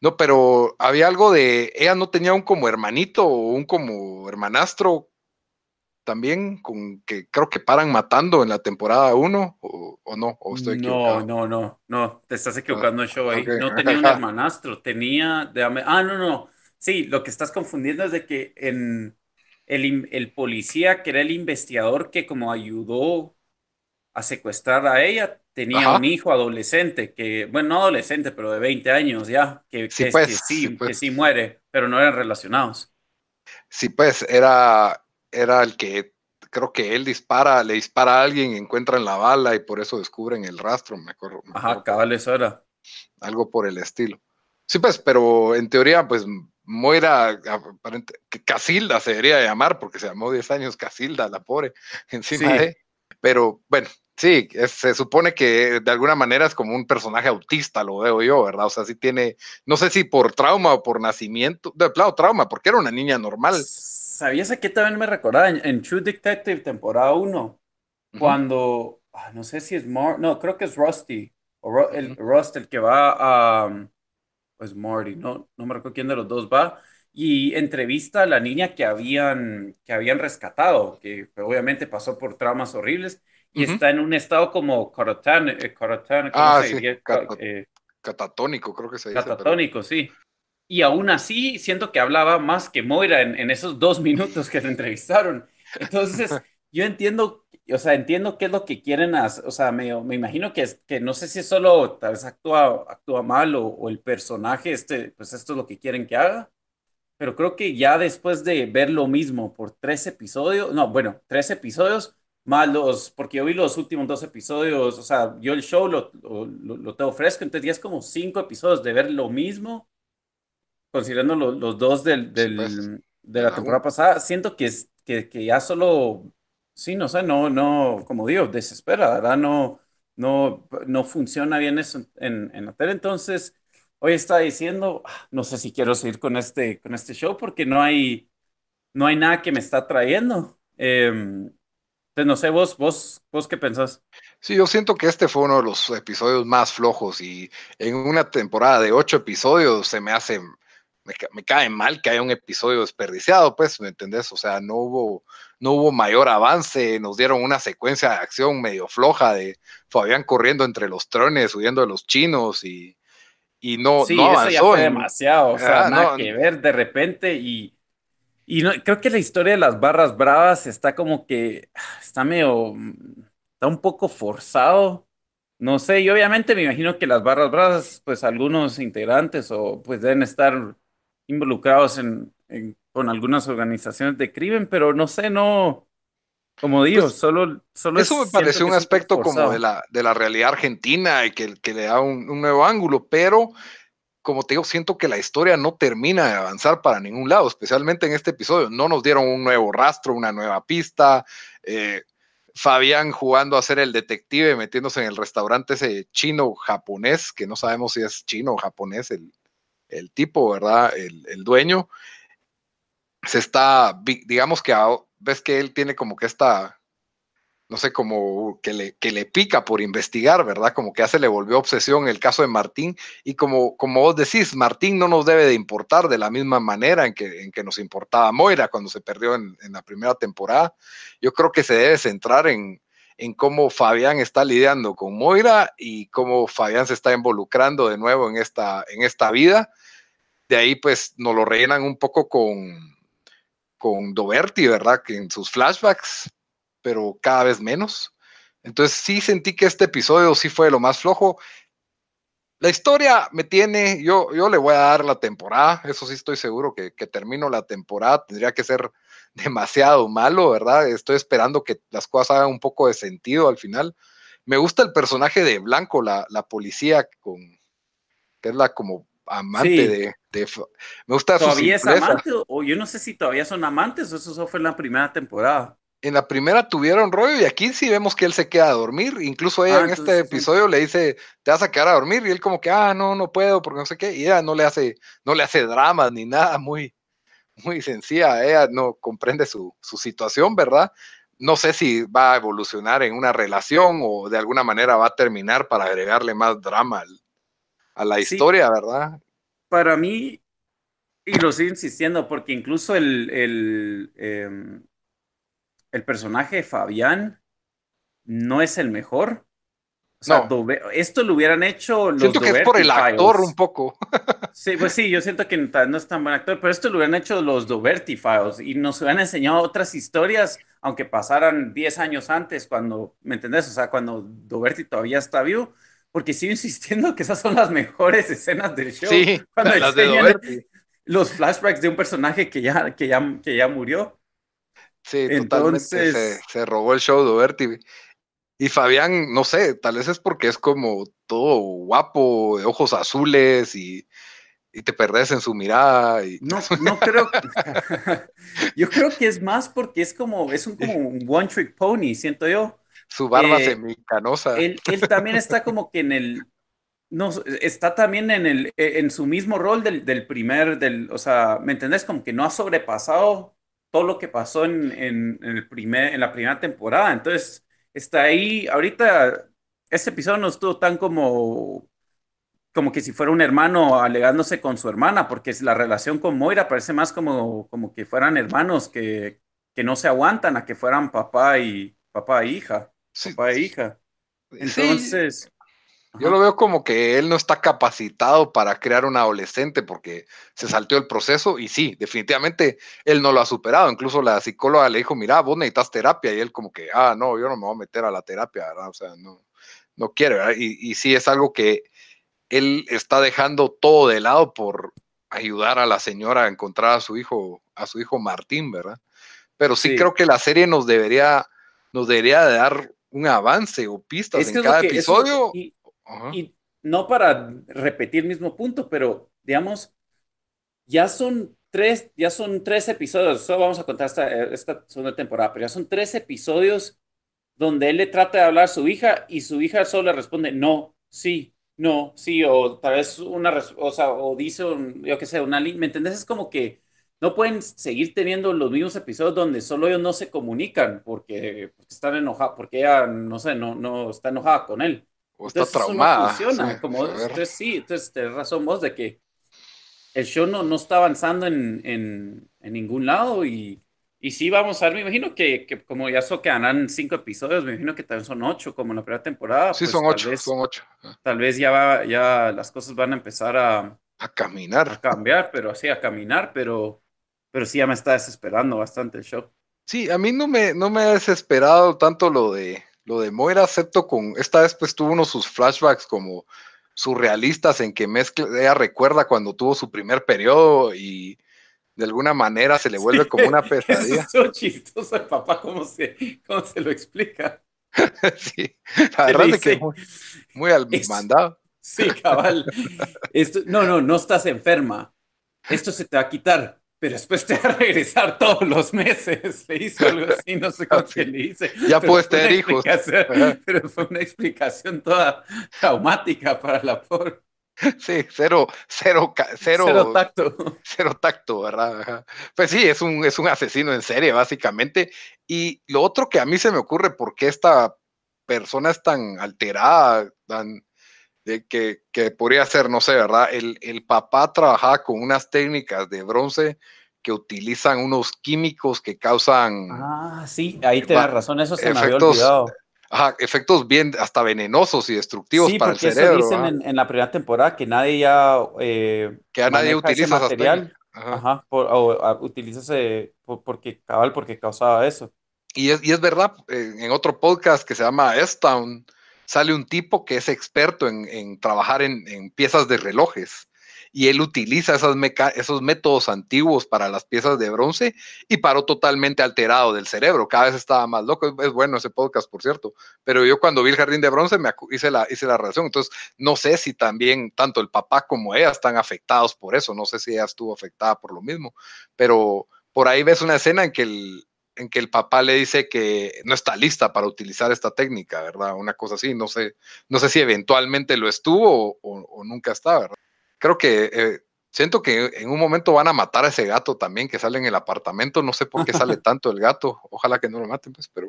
No, pero había algo de, ella no tenía un como hermanito o un como hermanastro también, con que creo que paran matando en la temporada 1, o, no, o estoy No, no, no, no, te estás equivocando el show ahí. No tenía un [LAUGHS] hermanastro, tenía, ah, no, no, sí, lo que estás confundiendo es de que en el, el policía, que era el investigador que como ayudó a secuestrar a ella, tenía un hijo adolescente, que, bueno, no adolescente, pero de 20 años ya, que, sí, pues, sí, que pues. sí muere, pero no eran relacionados. Sí, pues era era el que creo que él dispara, le dispara a alguien, encuentran la bala y por eso descubren el rastro, me acuerdo. Ajá, cabal, eso era. Algo por el estilo. Sí, pues, pero en teoría, pues Moira, que Casilda se debería llamar, porque se llamó 10 años Casilda, la pobre, [LAUGHS] encima de. Pero bueno, sí, se supone que de alguna manera es como un personaje autista, lo veo yo, ¿verdad? O sea, sí tiene, no sé si por trauma o por nacimiento, de plano trauma, porque era una niña normal. ¿Sabías a qué también me recordaba? En, True Detective, temporada 1, cuando, ah, no sé si es Mar, no, creo que es Rusty, o el, Rust el que va a, pues Marty, no, no me recuerdo quién de los dos va, y entrevista a la niña que habían, que habían rescatado, que obviamente pasó por traumas horribles, y está en un estado como carotán, eh, ah, sí, eh, catatónico, creo que se dice. Catatónico, sí y aún así siento que hablaba más que Moira en, esos dos minutos que le entrevistaron. Entonces, [LAUGHS] yo entiendo, o sea, entiendo qué es lo que quieren hacer, o sea, me, me imagino que, es, que no sé si solo tal vez actúa, actúa mal o, el personaje, este, pues esto es lo que quieren que haga, pero creo que ya después de ver lo mismo por tres episodios, no, bueno, tres episodios, más los, porque yo vi los últimos dos episodios, o sea, yo el show lo, lo, lo tengo fresco, entonces ya es como cinco episodios de ver lo mismo considerando los dos del, del, de la temporada pasada, siento que, es, que, que, ya solo, sí, no sé, no, no, como digo, desespera, ¿verdad? No, no, no funciona bien eso en, en la tele. Entonces, hoy está diciendo, ah, no sé si quiero seguir con este, con este show porque no hay, no hay nada que me está trayendo. Eh, entonces, no sé, vos, vos, vos qué pensás. Sí, yo siento que este fue uno de los episodios más flojos y en una temporada de ocho episodios se me hace me, cae mal que haya un episodio desperdiciado, pues, ¿me entendés? O sea, no hubo, no hubo mayor avance, nos dieron una secuencia de acción medio floja de Fabián corriendo entre los trones, huyendo de los chinos y, y no, sí, Eso ya fue demasiado, o sea, ah, nada que ver de repente y, y no, creo que la historia de las barras bravas está como que, está medio, está un poco forzado. No sé, y obviamente me imagino que las barras bravas, pues algunos integrantes o pues deben estar involucrados en, con algunas organizaciones de crimen, pero no sé, no, como digo, pues, solo, solo... Eso me pareció un aspecto como de la, de la realidad argentina y que, que le da un, nuevo ángulo, pero como te digo, siento que la historia no termina de avanzar para ningún lado, especialmente en este episodio. No nos dieron un nuevo rastro, una nueva pista. Eh, Fabián jugando a ser el detective, metiéndose en el restaurante ese chino-japonés, que no sabemos si es chino o japonés el, el tipo, ¿verdad? El, dueño, se está, digamos que ves que él tiene como que esta, no sé, como que le, que le pica por investigar, ¿verdad? Como que ya se le volvió obsesión el caso de Martín. Y como, como vos decís, Martín no nos debe de importar de la misma manera en que, en que nos importaba Moira cuando se perdió en, en la primera temporada. Yo creo que se debe centrar en, en cómo Fabián está lidiando con Moira y cómo Fabián se está involucrando de nuevo en esta, en esta vida. De ahí pues nos lo rellenan un poco con, con Doberti, ¿verdad? Que en sus flashbacks, pero cada vez menos. Entonces sí sentí que este episodio sí fue lo más flojo. La historia me tiene, yo, yo le voy a dar la temporada, eso sí estoy seguro que, que termino la temporada, tendría que ser [LAUGHS] demasiado malo, ¿verdad? Estoy esperando que las cosas hagan un poco de sentido al final. Me gusta el personaje de Blanco, la, la policía, con, que es la como amante de, Me gusta ¿Todavía es amante? O yo no sé si todavía son amantes o eso fue en la primera temporada. En la primera tuvieron rollo y aquí sí vemos que él se queda a dormir. Incluso ella ah, en este episodio le dice, te vas a quedar a dormir y él como que, ah, no, no puedo porque no sé qué. Y ella no le hace, no le hace dramas ni nada, [LAUGHS] muy, muy sencilla. Ella no comprende su, su situación, ¿verdad? No sé si va a evolucionar en una relación o de alguna manera va a terminar para agregarle más drama a la historia, ¿verdad? Para mí, y lo sigo insistiendo, porque incluso el, el, em, el personaje Fabián no es el mejor. O sea, esto lo hubieran hecho los Siento que es por el actor un poco. sí, pues sí, yo siento que no es tan buen actor, pero esto lo hubieran hecho los Doverty Files y nos hubieran enseñado otras historias, aunque pasaran 10 años antes, cuando, ¿me entendés? O sea, cuando Doverty todavía está vivo, porque sigo [LAUGHS] insistiendo que esas son las mejores escenas del show. Sí, cuando las de los flashbacks de un personaje que ya, que ya, que ya murió. Sí, totalmente se, robó el show Doberti. Y Fabián, no sé, tal vez es porque es como todo guapo, de ojos azules y, te perdés en su mirada. Y... No, [LAUGHS] no creo. [LAUGHS] yo creo que es más porque es como, es un, como un one trick pony, siento yo. Su barba eh, semicanosa. Él, él también está como que en el, no, está también en, el, e, en su mismo rol del, del, primer, del, o sea, ¿me entendés? Como que no ha sobrepasado todo lo que pasó en, en, el primer, en la primera temporada. Entonces, está ahí, ahorita, este episodio no estuvo tan como, como que si fuera un hermano alegándose con su hermana, porque la relación con Moira parece más como, como que fueran hermanos que, que no se aguantan a que fueran papá y, papá e hija, papá e hija. Entonces... Yo lo veo como que él no está capacitado para crear un adolescente porque se salteó el proceso y sí, definitivamente él no lo ha superado. Incluso la psicóloga le dijo, mira, vos necesitas terapia y él como que, ah, no, yo no me voy a meter a la terapia, ¿verdad? O sea, no, no quiere, ¿verdad? Y, y sí es algo que él está dejando todo de lado por ayudar a la señora a encontrar a su hijo, a su hijo Martín, ¿verdad? Pero sí, creo que la serie nos debería, nos debería dar un avance o pistas en cada episodio. Y no para repetir el mismo punto, pero digamos, ya son tres, ya son tres episodios, solo vamos a contar esta, esta segunda temporada, pero ya son tres episodios donde él le trata de hablar a su hija y su hija solo le responde no, sí, no, sí, o tal vez una, o, sea, o dice, yo qué sé, una línea, ¿me entendés? Es como que no pueden seguir teniendo los mismos episodios donde solo ellos no se comunican porque, están enojados, porque ella, no sé, no, no está enojada con él. O está traumada. funciona, como, entonces sí, entonces tenés razón vos de que el show no, no está avanzando en, en, en ningún lado y, y, sí vamos a ver, me imagino que, que como ya so quedarán cinco episodios, me imagino que también son ocho, como en la primera temporada. Sí, pues son ocho, son ocho. Tal vez ya, va, ya las cosas van a empezar a... A caminar. A cambiar, pero sí, a caminar, pero, pero sí ya me está desesperando bastante el show. Sí, a mí no me, no me ha desesperado tanto lo de, lo de Moira, acepto con, esta vez pues tuvo unos sus flashbacks como surrealistas en que mezcla, ella recuerda cuando tuvo su primer periodo y de alguna manera se le vuelve como una [LAUGHS] pesadilla. Es chistoso el papá, ¿cómo se, cómo se lo explica? [LAUGHS] sí, la verdad es que muy, muy al mandado. Sí, cabal. [LAUGHS] Esto, no, no, no estás enferma. Esto se te va a quitar pero después te va a regresar todos los meses. Le hizo algo así, no sé cómo [LAUGHS] ah, le hice. Ya puedes tener hijos. Pero fue una explicación toda traumática para la pobre. Sí, cero, cero, cero, cero tacto. Cero tacto, ¿verdad? Pues sí, es un, es un asesino en serie, básicamente. Y lo otro que a mí se me ocurre, ¿por qué esta persona es tan alterada, tan, de que, que, podría ser, no sé, ¿verdad? El, el, papá trabajaba con unas técnicas de bronce que utilizan unos químicos que causan... Ah, sí, ahí te das razón, eso se efectos, me había olvidado. Ajá, efectos bien hasta venenosos y destructivos para el cerebro. Eso dicen en, en, la primera temporada que nadie ya... Eh, que ya nadie utiliza ese material. Ajá, por, o, utilízase porque cabal, porque causaba eso. Y es, y es verdad, en otro podcast que se llama S-Town, sale un tipo que es experto en, trabajar en, piezas de relojes y él utiliza esos métodos antiguos para las piezas de bronce y paró totalmente alterado del cerebro. Cada vez estaba más loco. Es bueno ese podcast, por cierto. Pero yo cuando vi el jardín de bronce me hice la, hice la relación. Entonces, no sé si también tanto el papá como ella están afectados por eso. No sé si ella estuvo afectada por lo mismo. Pero por ahí ves una escena en que el, en que el papá le dice que no está lista para utilizar esta técnica, ¿verdad? Una cosa así, no sé, no sé si eventualmente lo estuvo o, o nunca está, ¿verdad? creo que eh, siento que en un momento van a matar a ese gato también que sale en el apartamento. No sé por qué sale [LAUGHS] tanto el gato. Ojalá que no lo maten, pues, pero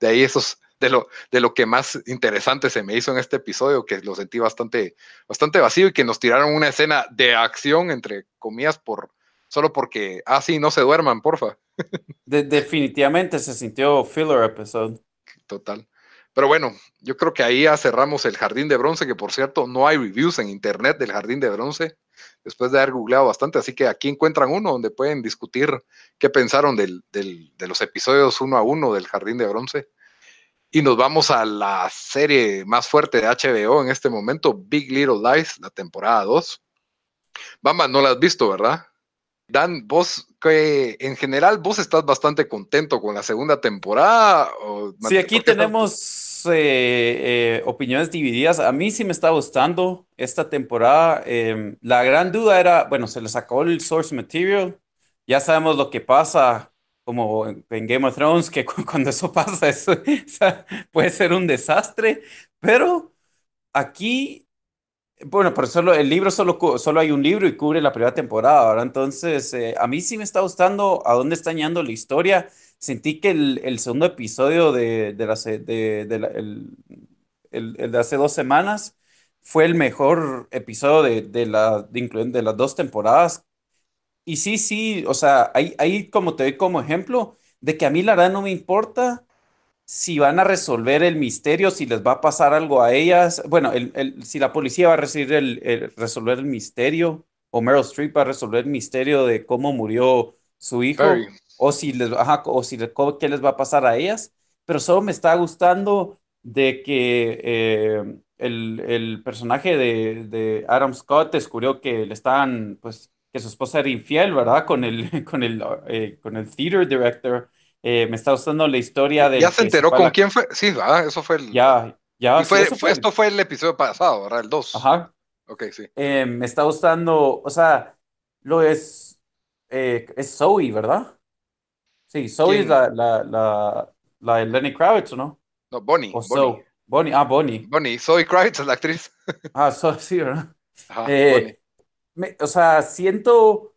de ahí esos de lo, de lo que más interesante se me hizo en este episodio, que lo sentí bastante, bastante vacío y que nos tiraron una escena de acción, entre comillas, por solo porque, ah, sí, no se duerman, porfa. Definitivamente se sintió filler episode. Total. Pero bueno, yo creo que ahí ya cerramos el Jardín de Bronce, que por cierto no hay reviews en internet del Jardín de Bronce, después de haber googleado bastante, así que aquí encuentran uno donde pueden discutir qué pensaron de los episodios uno a uno del Jardín de Bronce. Y nos vamos a la serie más fuerte de HBO en este momento, Big Little Lies, la temporada 2. Bamba, no la has visto, ¿verdad? Dan, vos, que en general, vos estás bastante contento con la segunda temporada. sí, aquí tenemos eh, eh, opiniones divididas. A mí sí me está gustando esta temporada. Em, la gran duda era, bueno, se le sacó el source material. Ya sabemos lo que pasa, como en, Game of Thrones, que [LAUGHS] cuando eso pasa, eso [LAUGHS] puede ser un desastre. Pero aquí bueno, pero solo el libro solo, solo hay un libro y cubre la primera temporada, ¿verdad? Entonces, eh, a mí sí me está gustando a dónde está yendo la historia. Sentí que el, el segundo episodio de, de, la, de, de el, el, de hace dos semanas fue el mejor episodio de, de, la, de, de las dos temporadas. Y sí, sí, o sea, ahí, ahí como te doy como ejemplo de que a mí la verdad no me importa si van a resolver el misterio, si les va a pasar algo a ellas. Bueno, el, si la policía va a recibir el, resolver el misterio, o Meryl Streep va a resolver el misterio de cómo murió su hijo, o si les, o si qué les va a pasar a ellas. Pero solo me está gustando de que eh, el, personaje de, Adam Scott descubrió que le estaban, pues, que su esposa era infiel, ¿verdad? Con el, [LAUGHS] con el, eh, con el theater director eh, me está gustando la historia de. ¿Ya se enteró con quién fue? Sí, eso fue el. Ya, ya. fue, Esto fue el episodio pasado, ¿verdad? El 2. Ajá. Ok, sí. Eh, me está gustando, o sea, lo es. Eh, es Zoe, ¿verdad? Sí, Zoe es la, la, la, la, de Lenny Kravitz, ¿no? No, Bonnie. O Bonnie. Bonnie, ah, Bonnie. Bonnie, Zoe Kravitz es la actriz. ah, so, sí, ¿verdad? Ajá, me, o sea, siento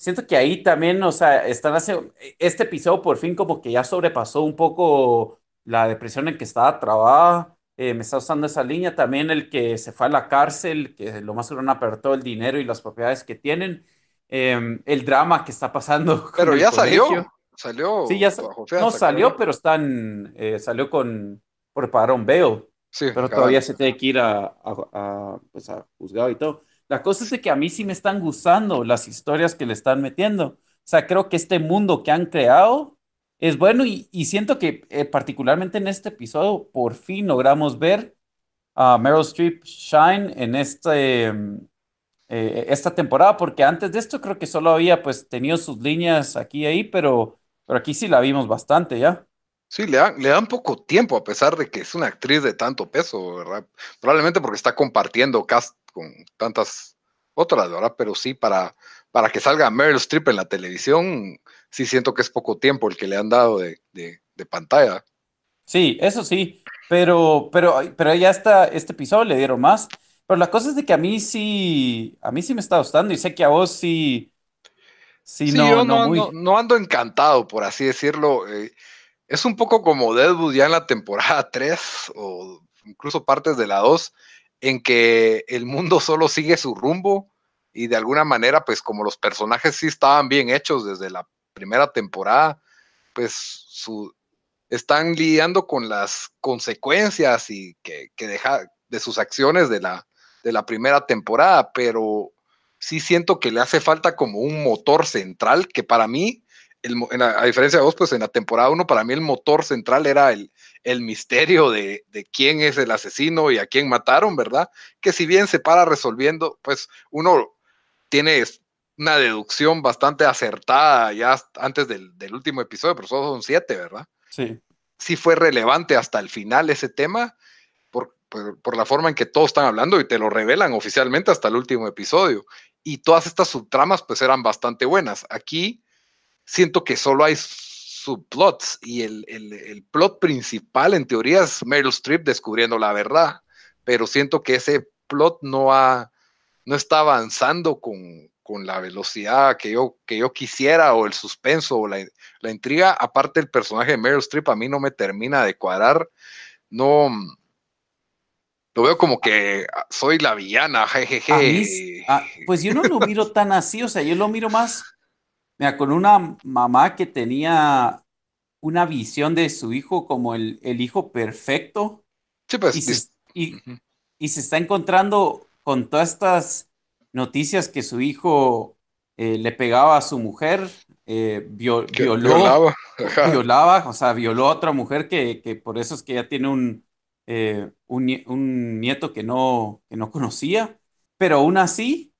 siento que ahí también, o sea, están haciendo, este episodio por fin como que ya sobrepasó un poco la depresión en que estaba trabada, eh, me está usando esa línea, también el que se fue a la cárcel, que lo más seguro apertó el dinero y las propiedades que tienen, em, el drama que está pasando. Pero ya salió, salió. Sí, ya no salió, pero están, eh, salió con, por pagar un bail. Sí, pero todavía se tiene que ir a, a, pues a juzgado y todo. La cosa es de que a mí sí me están gustando las historias que le están metiendo. O sea, creo que este mundo que han creado es bueno y, siento que eh, particularmente en este episodio por fin logramos ver a Meryl Streep shine en este, mm, eh, esta temporada, porque antes de esto creo que solo había pues tenido sus líneas aquí y ahí, pero, pero aquí sí la vimos bastante ya. Sí, le dan, le dan poco tiempo a pesar de que es una actriz de tanto peso, ¿verdad? Probablemente porque está compartiendo cast con tantas otras, ¿verdad? Pero sí, para, para que salga Meryl Streep en la televisión, sí siento que es poco tiempo el que le han dado de, pantalla. Sí, eso sí, pero, pero, pero ya está, este episodio le dieron más. Pero la cosa es de que a mí sí, a mí sí me está gustando y sé que a vos sí, sí, no, no, no, ando encantado, por así decirlo. Eh, es un poco como Deadwood ya en la temporada [LAUGHS] 3 o incluso partes de la 2 en que el mundo solo sigue su rumbo y de alguna manera, pues como los personajes sí estaban bien hechos desde la primera temporada, pues su, están lidiando con las consecuencias y que, deja de sus acciones de la, de la primera temporada, pero sí siento que le hace falta como un motor central que para mí, a diferencia de vos, pues en la temporada 1, para mí el motor central era el, el misterio de, de, quién es el asesino y a quién mataron, ¿verdad? Que si bien se para resolviendo, pues uno tiene una deducción bastante acertada ya antes del, del último episodio, pero solo son siete, ¿verdad? Sí. Sí fue relevante hasta el final ese tema, por, por, por, la forma en que todos están hablando y te lo revelan oficialmente hasta el último episodio. Y todas estas subtramas pues eran bastante buenas. Aquí siento que solo hay subplots y el, el, el, plot principal en teoría es Meryl Streep descubriendo la verdad, pero siento que ese plot no, ha, no está avanzando con, con la velocidad que yo, que yo quisiera o el suspenso o la, la, intriga. Aparte el personaje de Meryl Streep a mí no me termina de cuadrar, no... Lo veo como que soy la villana, jejeje. Pues yo no lo miro tan así, o sea, yo lo miro más Mira, con una mamá que tenía una visión de su hijo como el, el hijo perfecto. Sí, pues. Y se, y, uh -huh. y se, está encontrando con todas estas noticias que su hijo eh, le pegaba a su mujer, eh, viol, violó, violaba. violaba, o sea, violó a otra mujer que, que por eso es que ya tiene un, eh, un, un, nieto que no, que no conocía, pero aún así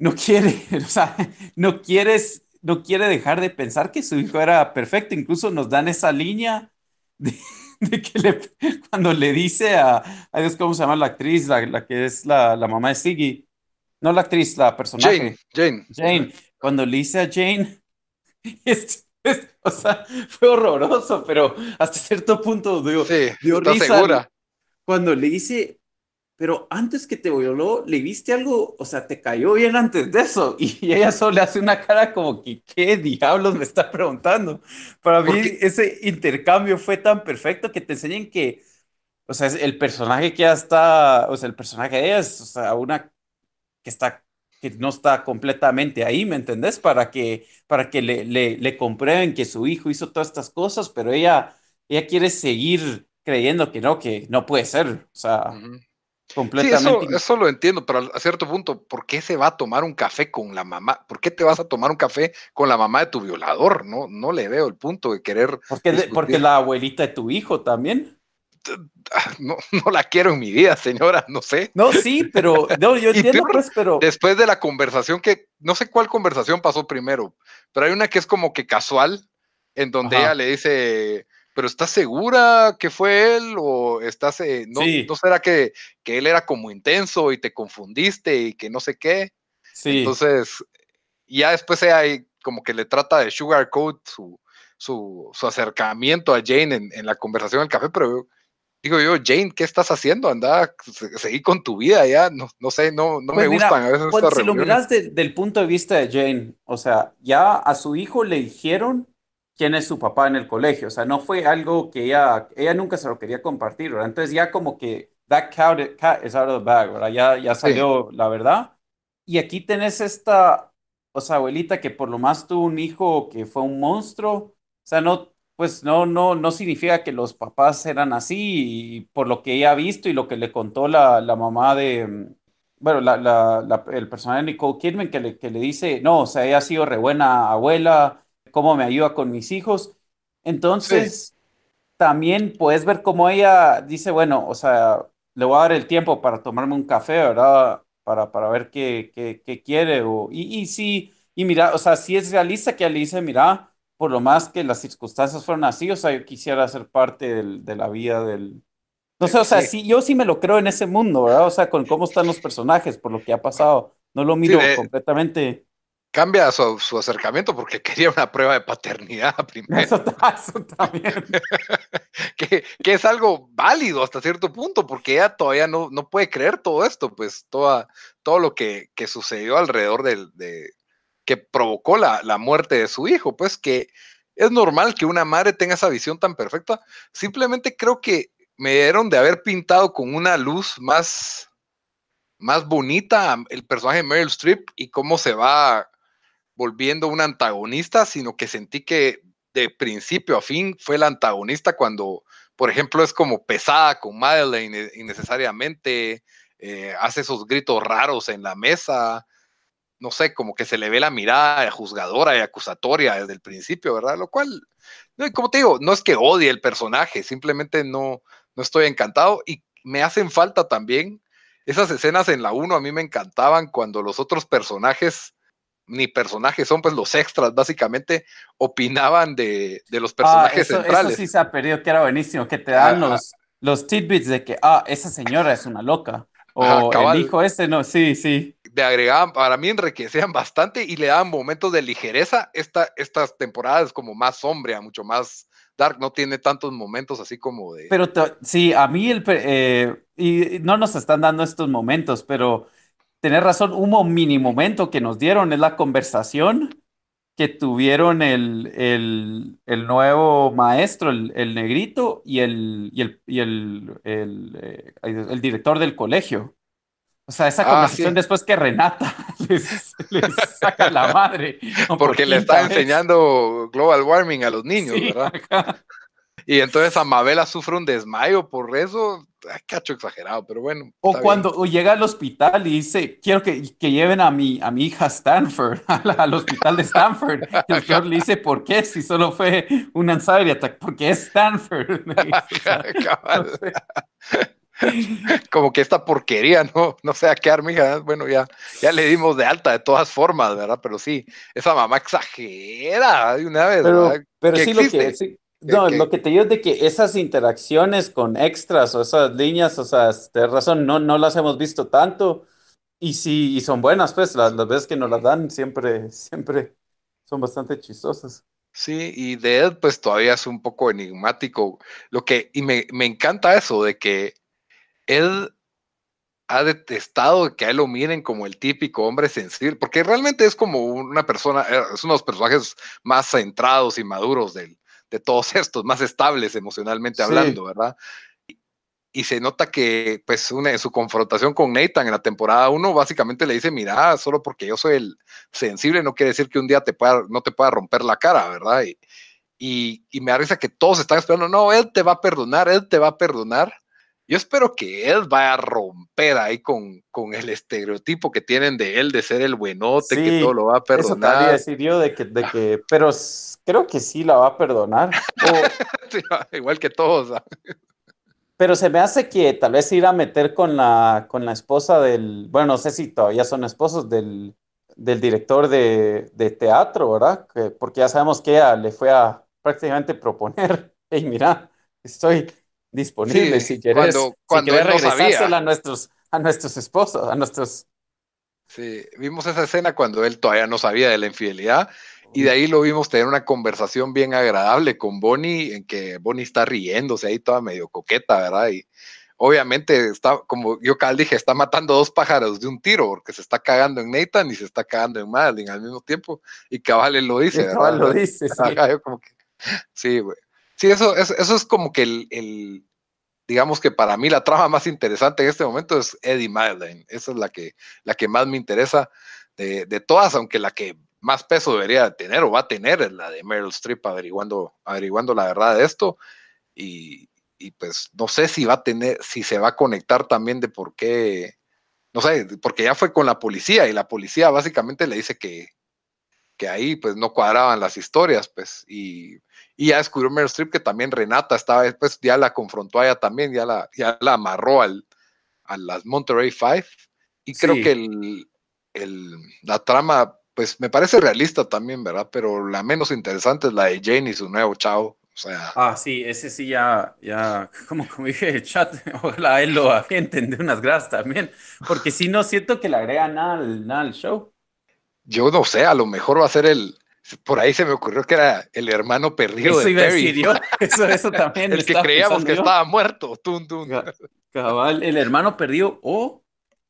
no quiere, [LAUGHS] o sea, no quieres no quiere dejar de pensar que su hijo era perfecto. Incluso nos dan esa línea de, [LAUGHS] de que le, cuando le dice a, a Dios, ¿cómo se llama la actriz? La, la que es la, la, mamá de Siggy. No la actriz, la personaje. Jane, Jane. Jane. Cuando le dice a Jane, [LAUGHS] es, es, o sea, fue horroroso, pero hasta cierto punto dio, sí, dio risa. Segura. Cuando le dice, pero antes que te violó, ¿le viste algo? O sea, ¿te cayó bien antes de eso? [LAUGHS] Y ella solo le hace una cara como que, ¿qué diablos me está preguntando? Para mí ese intercambio fue tan perfecto que te enseñen que, o sea, el personaje que ya está, o sea, el personaje de ella es, o sea, una que está, que no está completamente ahí, ¿me entendés? Para que, para que le, le, le comprueben que su hijo hizo todas estas cosas, pero ella, ella quiere seguir creyendo que no, que no puede ser, o sea... Uh -huh. Completamente. Sí, eso, eso, lo entiendo, pero a cierto punto, ¿por qué se va a tomar un café con la mamá? ¿Por qué te vas a tomar un café con la mamá de tu violador? No, no le veo el punto de querer. Porque, porque la abuelita de tu hijo también. No, no la quiero en mi vida, señora, no sé. No, sí, pero no, yo [LAUGHS] entiendo, peor, pues, pero. Después de la conversación que, no sé cuál conversación pasó primero, pero hay una que es como que casual, en donde Ajá. ella le dice pero ¿estás segura que fue él? ¿O estás, eh, no, sí. no, será que, que, él era como intenso y te confundiste y que no sé qué? Sí. Entonces, ya después ella como que le trata de sugarcoat su, su, su acercamiento a Jane en, en, la conversación del café, pero digo yo, Jane, ¿qué estás haciendo? Anda, seguí con tu vida ya, no, no sé, no, no pues me mira, gustan a veces pues estas Si reuniones. lo miras de, del punto de vista de Jane, o sea, ya a su hijo le dijeron quién es su papá en el colegio. O sea, no fue algo que ella, ella nunca se lo quería compartir, ¿verdad? Entonces ya como que that cat, cat is out of the bag, ¿verdad? Ya, ya salió sí. la verdad. Y aquí tenés esta, o sea, abuelita que por lo más tuvo un hijo que fue un monstruo. O sea, no, pues no, no, no significa que los papás eran así y por lo que ella ha visto y lo que le contó la, la mamá de, bueno, la, la, la, el personaje de Nicole Kidman que le, que le dice, no, o sea, ella ha sido re buena abuela, cómo me ayuda con mis hijos. Entonces, sí. también puedes ver cómo ella dice, bueno, o sea, le voy a dar el tiempo para tomarme un café, ¿verdad? Para, para ver qué, qué, qué quiere. O, y, y sí, y mira, o sea, si es realista que ella le dice, mira, por lo más que las circunstancias fueron así, o sea, yo quisiera ser parte del, de la vida del... No sé, o sea, sí. sí. yo sí me lo creo en ese mundo, ¿verdad? O sea, con cómo están los personajes, por lo que ha pasado. No lo miro sí, de... completamente cambia su, su, acercamiento porque [LAUGHS] quería una prueba de paternidad [LAUGHS] primero. Eso, eso también. [LAUGHS] que, que, es algo válido hasta cierto punto, porque ella todavía no, no puede creer todo esto, pues toda, todo lo que, que sucedió alrededor del, de, que provocó la, la muerte de su hijo, pues que es normal que una madre tenga esa visión tan perfecta. Simplemente creo que me dieron de haber pintado con una luz más, más bonita el personaje de Meryl Streep y cómo se va volviendo un antagonista, sino que sentí que de principio a fin fue el antagonista cuando, por ejemplo, es como pesada con Madeleine innecesariamente, eh, hace esos gritos raros en la mesa. no sé, como que se le ve la mirada juzgadora y acusatoria desde el principio, ¿verdad? Lo cual, no, como te digo, no es que odie el personaje, simplemente no, no estoy encantado y me hacen falta también esas escenas en la 1 a mí me encantaban cuando los otros personajes, ni personajes son pues los extras básicamente, opinaban de, los ah, personajes centrales. Eso sí se ha perdido, que era buenísimo, que te dan los, los tidbits de que, ah, esa señora es una loca. O el hijo este, no, sí, sí. De agregaban, para mí enriquecían bastante y le daban momentos de ligereza. Esta, estas temporadas como más sombria, mucho más dark, no tiene tantos momentos así como de... Pero sí, a mí el... Eh, y no nos están dando estos momentos, pero tener razón, un mini momento que nos dieron es la conversación que tuvieron el, el, nuevo maestro, el, negrito, y el, y el, y el, el, eh, director del colegio. O sea, esa ah, conversación después que Renata [LAUGHS] les, saca la madre. Porque le está enseñando global warming a los niños, ¿verdad? Y entonces Amabela sufre un desmayo por eso. cacho exagerado, pero bueno. O cuando llega al hospital y dice, quiero que, lleven a mi, a mi hija Stanford, [LAUGHS] al hospital de Stanford. Y el doctor le dice, ¿por qué? Si solo fue un anxiety attack, porque es Stanford. [LAUGHS] [LAUGHS] Como que esta porquería, ¿no? No sé a qué hija. Bueno, ya, ya le dimos de alta de todas formas, ¿verdad? Pero sí, esa mamá exagera de una vez, pero, Pero sí, lo que, sí, no, lo que te digo es de que esas interacciones con extras o esas líneas, o sea, de razón, no, no las hemos visto tanto. Y sí, y son buenas, pues, las, las veces que nos las dan siempre, [LAUGHS] siempre son bastante chistosas. Sí, y de Ed, pues todavía es un poco enigmático. Lo que, y me, me encanta eso, de que Ed ha detestado que a él lo miren como el típico hombre sensible, porque realmente es como una persona, eh, es uno de los personajes más centrados y maduros del, de todos [LAUGHS] estos, más estables emocionalmente hablando, ¿verdad? Y, se nota que, pues, una, en su confrontación con Nathan en la temporada 1, básicamente le dice, mira, solo porque yo soy el sensible no quiere decir que un día te pueda, no te pueda romper la cara, ¿verdad? Y, y, me da risa que todos están esperando, no, él te va a perdonar, él te va a perdonar. Yo espero que él vaya a romper ahí con, con el estereotipo que tienen de él de ser el buenote, que todo lo va a perdonar. Eso decidió de que, de que, pero creo que sí la va a perdonar. [LAUGHS] igual que todos. Pero se me hace que tal vez ir a meter con la, con la esposa del, bueno, no sé si todavía son esposos del, del director de, de teatro, ¿verdad? Que, porque ya sabemos que ella le fue a prácticamente proponer, [LAUGHS] hey, mira, estoy disponible si quieres, cuando, a nuestros, a nuestros esposos, a nuestros... Sí, vimos esa escena cuando él todavía no sabía de la infidelidad y de ahí lo vimos tener una conversación bien agradable con Bonnie, en que Bonnie está riéndose ahí toda medio coqueta, ¿verdad? Y obviamente está, como yo cal dije, está matando dos pájaros de un tiro, porque se está cagando en Nathan y se está cagando en Madeline al mismo tiempo, y Cabal lo dice, ¿verdad? lo dice, sí. [LAUGHS] güey. Sí, eso, eso, es como que el, digamos que para mí la trama más interesante en este momento es Eddie Madeline. Esa es la que, la que más me interesa de, todas, aunque la que más peso debería tener o va a tener es la de Meryl Streep averiguando, averiguando la verdad de esto. Y, y, pues no sé si va a tener, si se va a conectar también de por qué, no sé, porque ya fue con la policía y la policía básicamente le dice que, que ahí pues no cuadraban las historias, pues, y, y ya descubrió Meryl Streep que también Renata estaba, después ya la confrontó a ella también, ya la, ya la amarró al, a las Monterey Five, y creo que el, el, la trama, pues me parece realista también, ¿verdad? Pero la menos interesante es la de Jane y su nuevo chavo. O sea. Ah, sí, ese sí ya, ya, como, como dije el chat, [LAUGHS] ojalá él lo [LAUGHS] agenten de unas gracias también, porque si no siento que le agrega nada nada al show yo no sé, a lo mejor va a ser el, por ahí se me ocurrió que era el hermano perdido de Perry. [LAUGHS] Eso, eso también. [LAUGHS] el que creíamos que estaba muerto. Cabal, el hermano perdido o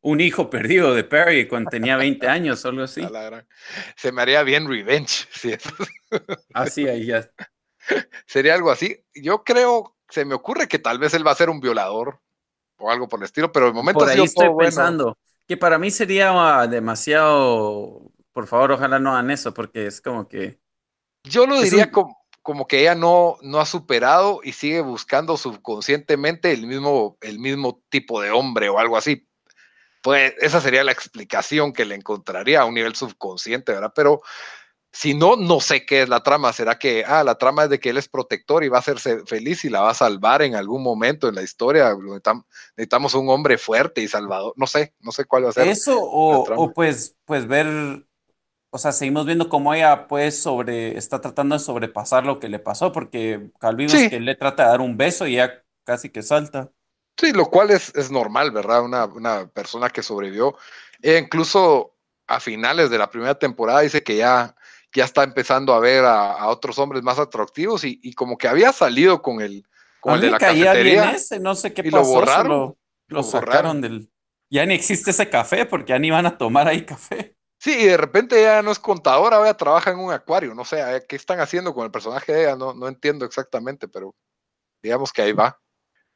un hijo perdido de Perry cuando tenía 20 [LAUGHS] años o algo así. Se me haría bien revenge. Sí. Así, ah, ahí ya. Sería algo así. Yo creo, se me ocurre que tal vez él va a ser un violador o algo por el estilo, pero de momento por ahí estoy pensando que para mí sería demasiado por favor, ojalá no hagan eso, porque es como que... Yo lo diría como, como, que ella no, no ha superado y sigue buscando subconscientemente el mismo, el mismo tipo de hombre o algo así. pues esa sería la explicación que le encontraría a un nivel subconsciente, ¿verdad? Pero si no, no sé qué es la trama. ¿Será que, ah, la trama es de que él es protector y va a hacerse feliz y la va a salvar en algún momento en la historia? Necesitamos un hombre fuerte y salvador. No sé, no sé cuál va a ser. Eso o, pues, pues ver, o sea, seguimos viendo cómo ella pues sobre, está tratando de sobrepasar lo que le pasó, porque Calvino es que le trata de dar un beso y ya casi que salta. Sí, lo cual es, es normal, ¿verdad? Una, una persona que sobrevivió. E incluso a finales de la primera temporada dice que ya ya está empezando a ver a, otros hombres más atractivos y, como que había salido con el, con el de la cafetería. Ese, no sé qué pasó. Lo borraron. Lo, sacaron del. Ya ni existe ese café porque ya ni van a tomar ahí café. Sí, y de repente ya no es contadora, ahora trabaja en un acuario, no sé, ¿qué están haciendo con el personaje de ella? No, no entiendo exactamente, pero digamos que ahí va.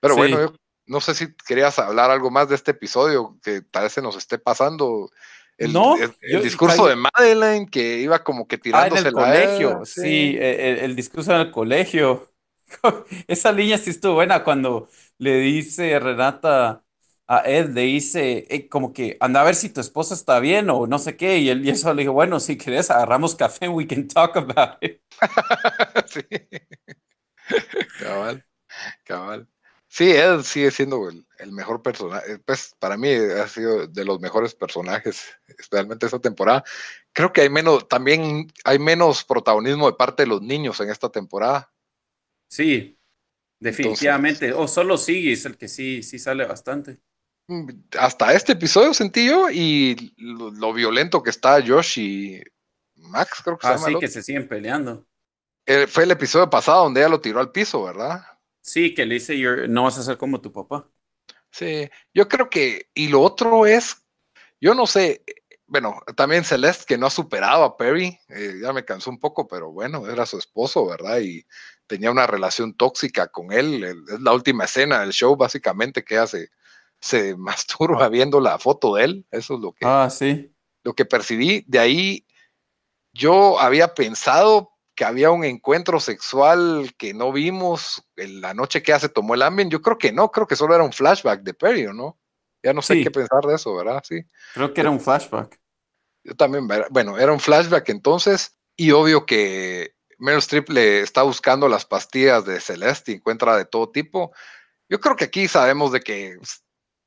Pero bueno, no sé si querías hablar algo más de este episodio que tal vez se nos esté pasando. El, no, el, discurso de Madeleine que iba como que tirándose ah, en el colegio. sí, el, discurso en el colegio. [LAUGHS] Esa línea sí estuvo buena cuando le dice Renata a Ed, le dice eh, como que anda a ver si tu esposa está bien o no sé qué. Y él y eso le dijo, bueno, si querés agarramos café, we can talk about it. [LAUGHS] sí. cabal, cabal. Sí, él sigue siendo el, mejor personaje. Pues para mí ha sido de los mejores personajes, especialmente esta temporada. Creo que hay menos, también hay menos protagonismo de parte de los niños en esta temporada. Sí, definitivamente. o solo Siggy es el que sí, sí sale bastante. Hasta este episodio sentí yo y lo, violento que está Josh y Max, creo que se ah, llama. Sí, que se siguen peleando. Eh, fue el episodio pasado donde ella lo tiró al piso, ¿verdad? Sí, que le dice, no vas a ser como tu papá. Sí, yo creo que, y lo otro es, yo no sé, bueno, también Celeste que no ha superado a Perry, eh, ya me cansó un poco, pero bueno, era su esposo, ¿verdad? Y tenía una relación tóxica con él. Es la última escena del show, básicamente, que hace, se [LAUGHS] masturba viendo la foto de él. Eso es lo que, ah, sí. lo que percibí. De ahí, yo había pensado, que había un encuentro sexual que no vimos en la noche que ya se tomó el ambiente. Yo creo que no, creo que solo era un flashback de Perry, ¿no? Ya no sé qué pensar de eso, ¿verdad? Sí. Creo que era un flashback. Yo también, bueno, era un flashback entonces, y obvio que Meryl Streep le está buscando las pastillas de Celeste y encuentra de todo tipo. Yo creo que aquí sabemos de que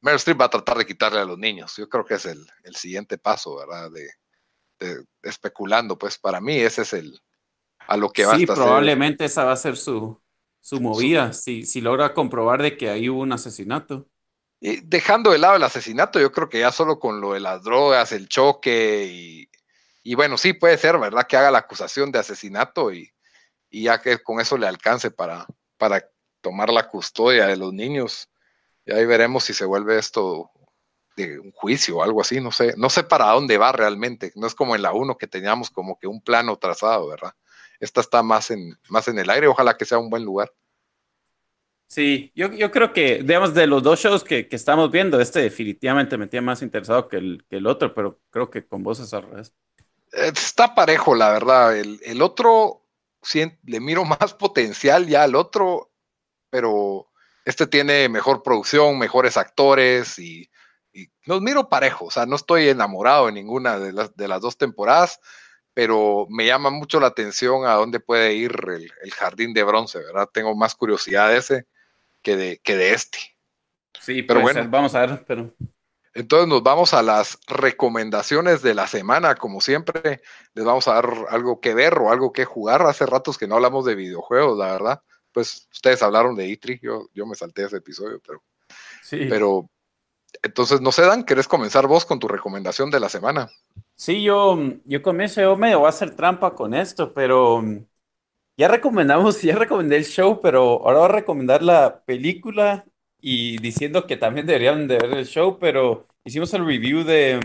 Meryl Streep va a tratar de quitarle a los niños. Yo creo que es el, siguiente paso, ¿verdad? de, especulando, pues para mí ese es el, a lo que va sí, probablemente esa va a ser su, su movida, si, si logra comprobar de que ahí hubo un asesinato. Y dejando de lado el asesinato, yo creo que ya solo con lo de las drogas, el choque y, y bueno, sí puede ser, ¿verdad? Que haga la acusación de asesinato y, y ya que con eso le alcance para, para tomar la custodia de los niños. Y ahí veremos si se vuelve esto de un juicio o algo así, no sé, no sé para dónde va realmente, no es como en la 1 que teníamos como que un plano trazado, ¿verdad? esta está más en, más en el aire, ojalá que sea un buen lugar. Sí, yo, yo creo que, digamos, de los dos shows que, que, estamos viendo, este definitivamente me tiene más interesado que el, que el otro, pero creo que con vos es al revés. Está parejo, la verdad. El, el otro, le miro [LAUGHS] más potencial ya al otro, pero este tiene mejor producción, mejores actores y, y los miro parejo. O sea, no estoy enamorado de ninguna de las, de las dos temporadas pero me llama mucho la atención a dónde puede ir el, jardín de bronce, ¿verdad? Tengo más curiosidad de ese que de, que de este. Sí, pero bueno. vamos a ver, pero... Entonces nos vamos a las recomendaciones de la semana, como siempre, les vamos a dar algo que ver o algo que jugar. Hace ratos que no hablamos de videojuegos, la verdad. Pues ustedes hablaron de Itri, yo, yo me salté ese episodio, pero... Sí. Pero, entonces, no sé, Dan, ¿querés comenzar vos con tu recomendación de la semana? Sí, yo, yo comienzo, yo me voy a hacer trampa con esto, pero ya recomendamos, [LAUGHS] ya recomendé el show, pero ahora voy a recomendar la película y diciendo que también deberían de ver el show, pero hicimos el review de,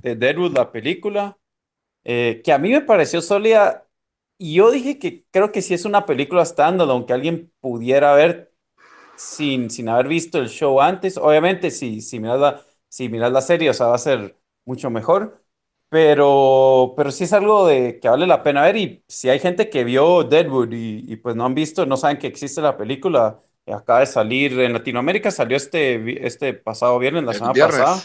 de Deadwood, la película, eh, que a mí me pareció sólida y yo dije que creo que si es una película standalone que alguien pudiera ver sin, sin haber visto el show antes, obviamente si, si, miras la, si miras la serie, o sea, va a ser mucho mejor. Pero, pero sí es algo de que vale la pena ver y si hay gente que vio Deadwood y, pues no han visto, no saben que existe la película, acaba de salir en Latinoamérica, salió este, este pasado viernes, la semana pasada.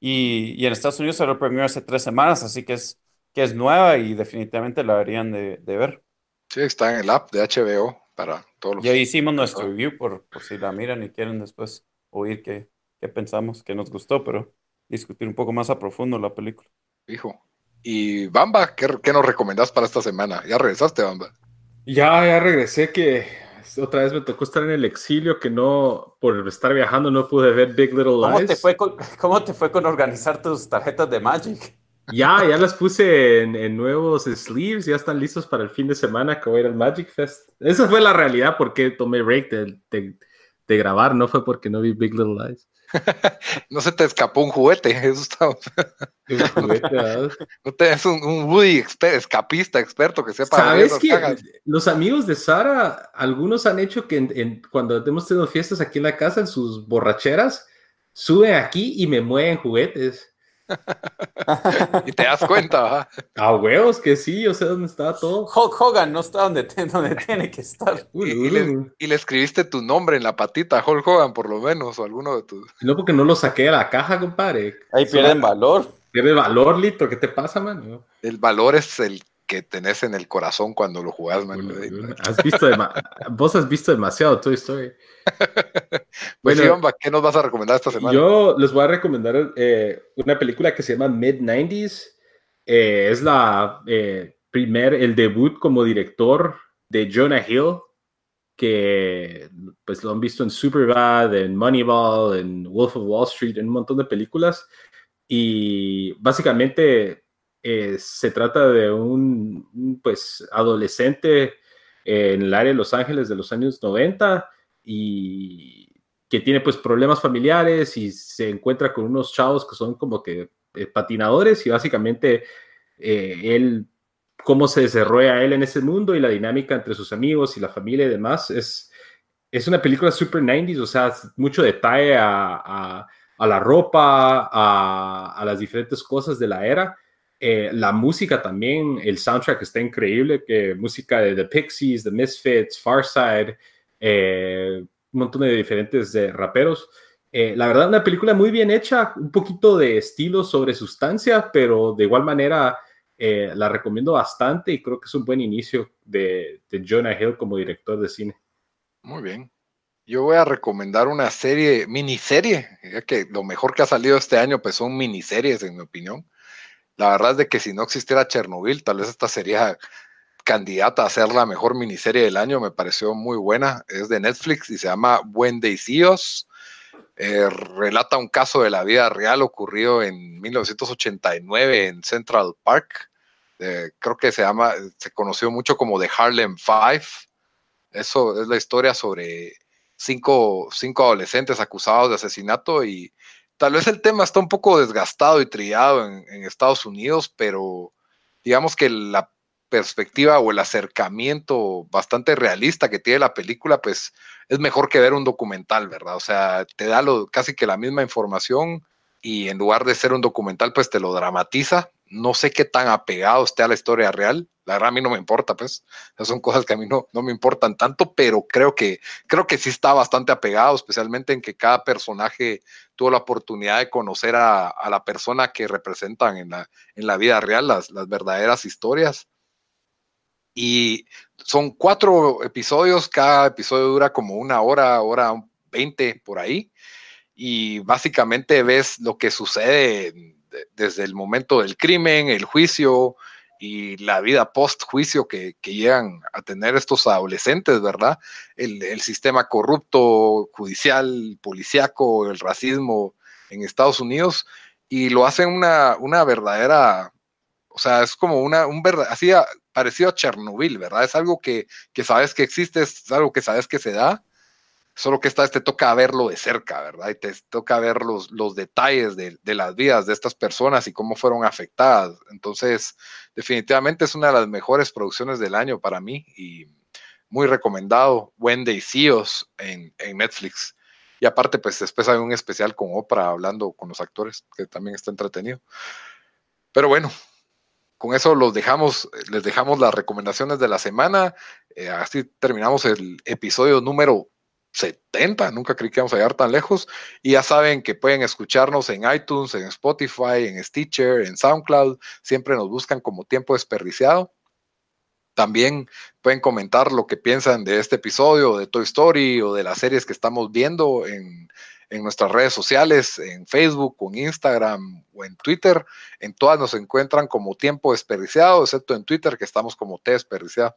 Y, en Estados Unidos se lo premió hace tres semanas, así que es, que es nueva y definitivamente la deberían de, ver. Sí, está en el app de HBO para todos los... Ya hicimos nuestro review por, por si la miran y quieren después oír qué, qué pensamos, que nos gustó, pero discutir un poco más a profundo la película. Hijo. Y Bamba, ¿qué, qué nos recomendás para esta semana? ¿Ya regresaste, Bamba? Ya, ya regresé que otra vez me tocó estar en el exilio, que no, por estar viajando, no pude ver Big Little Lies. ¿Cómo te fue con, [LAUGHS] cómo te fue con organizar tus tarjetas de Magic? Ya, ya las puse en, nuevos sleeves, ya están listos para el fin de semana que voy a ir al Magic Fest. Esa fue la realidad porque tomé break de, de grabar, no fue porque no vi Big Little Lies. [LAUGHS] no se te escapó un juguete, [LAUGHS] eso está. un juguete, no te un, un Woody escapista experto que sepa. Sabes que los amigos de Sara, algunos han hecho que cuando hemos tenido fiestas aquí en la casa, en sus borracheras, suben aquí y me mueven juguetes. [LAUGHS] y te das cuenta, ¿va? A huevos que sí, yo sé dónde está todo. Hulk Hogan no está donde, donde tiene que estar. [LAUGHS] Y, le, escribiste tu nombre en la patita, Hulk Hogan, por lo menos, o alguno de tus. No, porque no lo saqué de la caja, compadre. Ahí pierden valor. Pierde valor, Lito, ¿qué te pasa, man? El valor es el que tenés en el corazón cuando lo jugás, man. Has visto [LAUGHS] vos has visto demasiado Toy Story. [LAUGHS] pues bueno, ¿qué nos vas a recomendar esta semana? Yo les voy a recomendar eh, una película que se llama Mid-90s. Eh, es la eh, primer, el debut como director de Jonah Hill, que pues lo han visto en Superbad, en Moneyball, en Wolf of Wall Street, en un montón de películas. Y básicamente eh, se trata de un, pues, adolescente en el área de Los Ángeles de los años 90 y que tiene pues problemas familiares y se encuentra con unos chavos que son como que eh, patinadores y básicamente eh, él, cómo se desarrolla él en ese mundo y la dinámica entre sus amigos y la familia y demás, es, es una película super 90s, o sea, mucho detalle a, a, la ropa, a, a, las diferentes cosas de la era eh, la música también, el soundtrack está increíble, que música de The Pixies, The Misfits, Farside, eh, un montón de diferentes raperos. Eh, la verdad, una película muy bien hecha, un poquito de estilo sobre sustancia, pero de igual manera la recomiendo bastante y creo que es un buen inicio de, Jonah Hill como director de cine. Muy bien. Yo voy a recomendar una serie, miniserie, que lo mejor que ha salido este año pues son miniseries, en mi opinión. La verdad es de que si no existiera Chernobyl, tal vez esta sería candidata a ser la mejor miniserie del año. Me pareció muy buena. Es de Netflix y se llama Buen Deicíos. Eh, relata un caso de la vida real ocurrido en 1989 en Central Park. Eh, creo que se llama, se conoció mucho como The Harlem Five. Eso es la historia sobre cinco, cinco adolescentes acusados de asesinato y tal vez el tema está un poco desgastado y trillado en, Estados Unidos, pero digamos que la perspectiva o el acercamiento bastante realista que tiene la película, pues es mejor que ver un documental, ¿verdad? O sea, te da casi que la misma información y en lugar de ser un documental, pues te lo dramatiza. No sé qué tan apegado esté a la historia real, la verdad a mí no me importa, pues. Esas son cosas que a mí no, no me importan tanto, pero creo que, creo que sí está bastante apegado, especialmente en que cada personaje tuvo la oportunidad de conocer a, la persona que representan en la, en la vida real, las, las verdaderas historias. Y son cuatro episodios, cada episodio dura como una hora, hora veinte por ahí. Y básicamente ves lo que sucede desde el momento del crimen, el juicio, y la vida post juicio que, llegan a tener estos adolescentes, ¿verdad? El, sistema corrupto, judicial, policiaco, el racismo en Estados Unidos, y lo hacen una, una verdadera, o sea, es como una, un verdad, así parecido a Chernobyl, ¿verdad? Es algo que, que sabes que existe, es algo que sabes que se da, Solo que esta vez te toca verlo de cerca, ¿verdad? Y te toca ver los, los detalles de, las vidas de estas personas y cómo fueron afectadas. Entonces, definitivamente es una de las mejores producciones del año para mí y muy recomendado. Wendy CEOs en, en Netflix. Y aparte, pues después hay un especial con Oprah hablando con los actores, que también está entretenido. Pero bueno, con eso los dejamos, les dejamos las recomendaciones de la semana. Eh, así terminamos el episodio número 70, nunca creí que íbamos a llegar tan lejos. Y ya saben que pueden escucharnos en iTunes, en Spotify, en Stitcher, en SoundCloud. Siempre nos buscan como tiempo desperdiciado. También pueden comentar lo que piensan de este episodio, de Toy Story o de las series que estamos viendo en, en nuestras redes sociales, en Facebook, o en Instagram o en Twitter. En todas nos encuentran como tiempo desperdiciado, excepto en Twitter que estamos como T desperdiciado.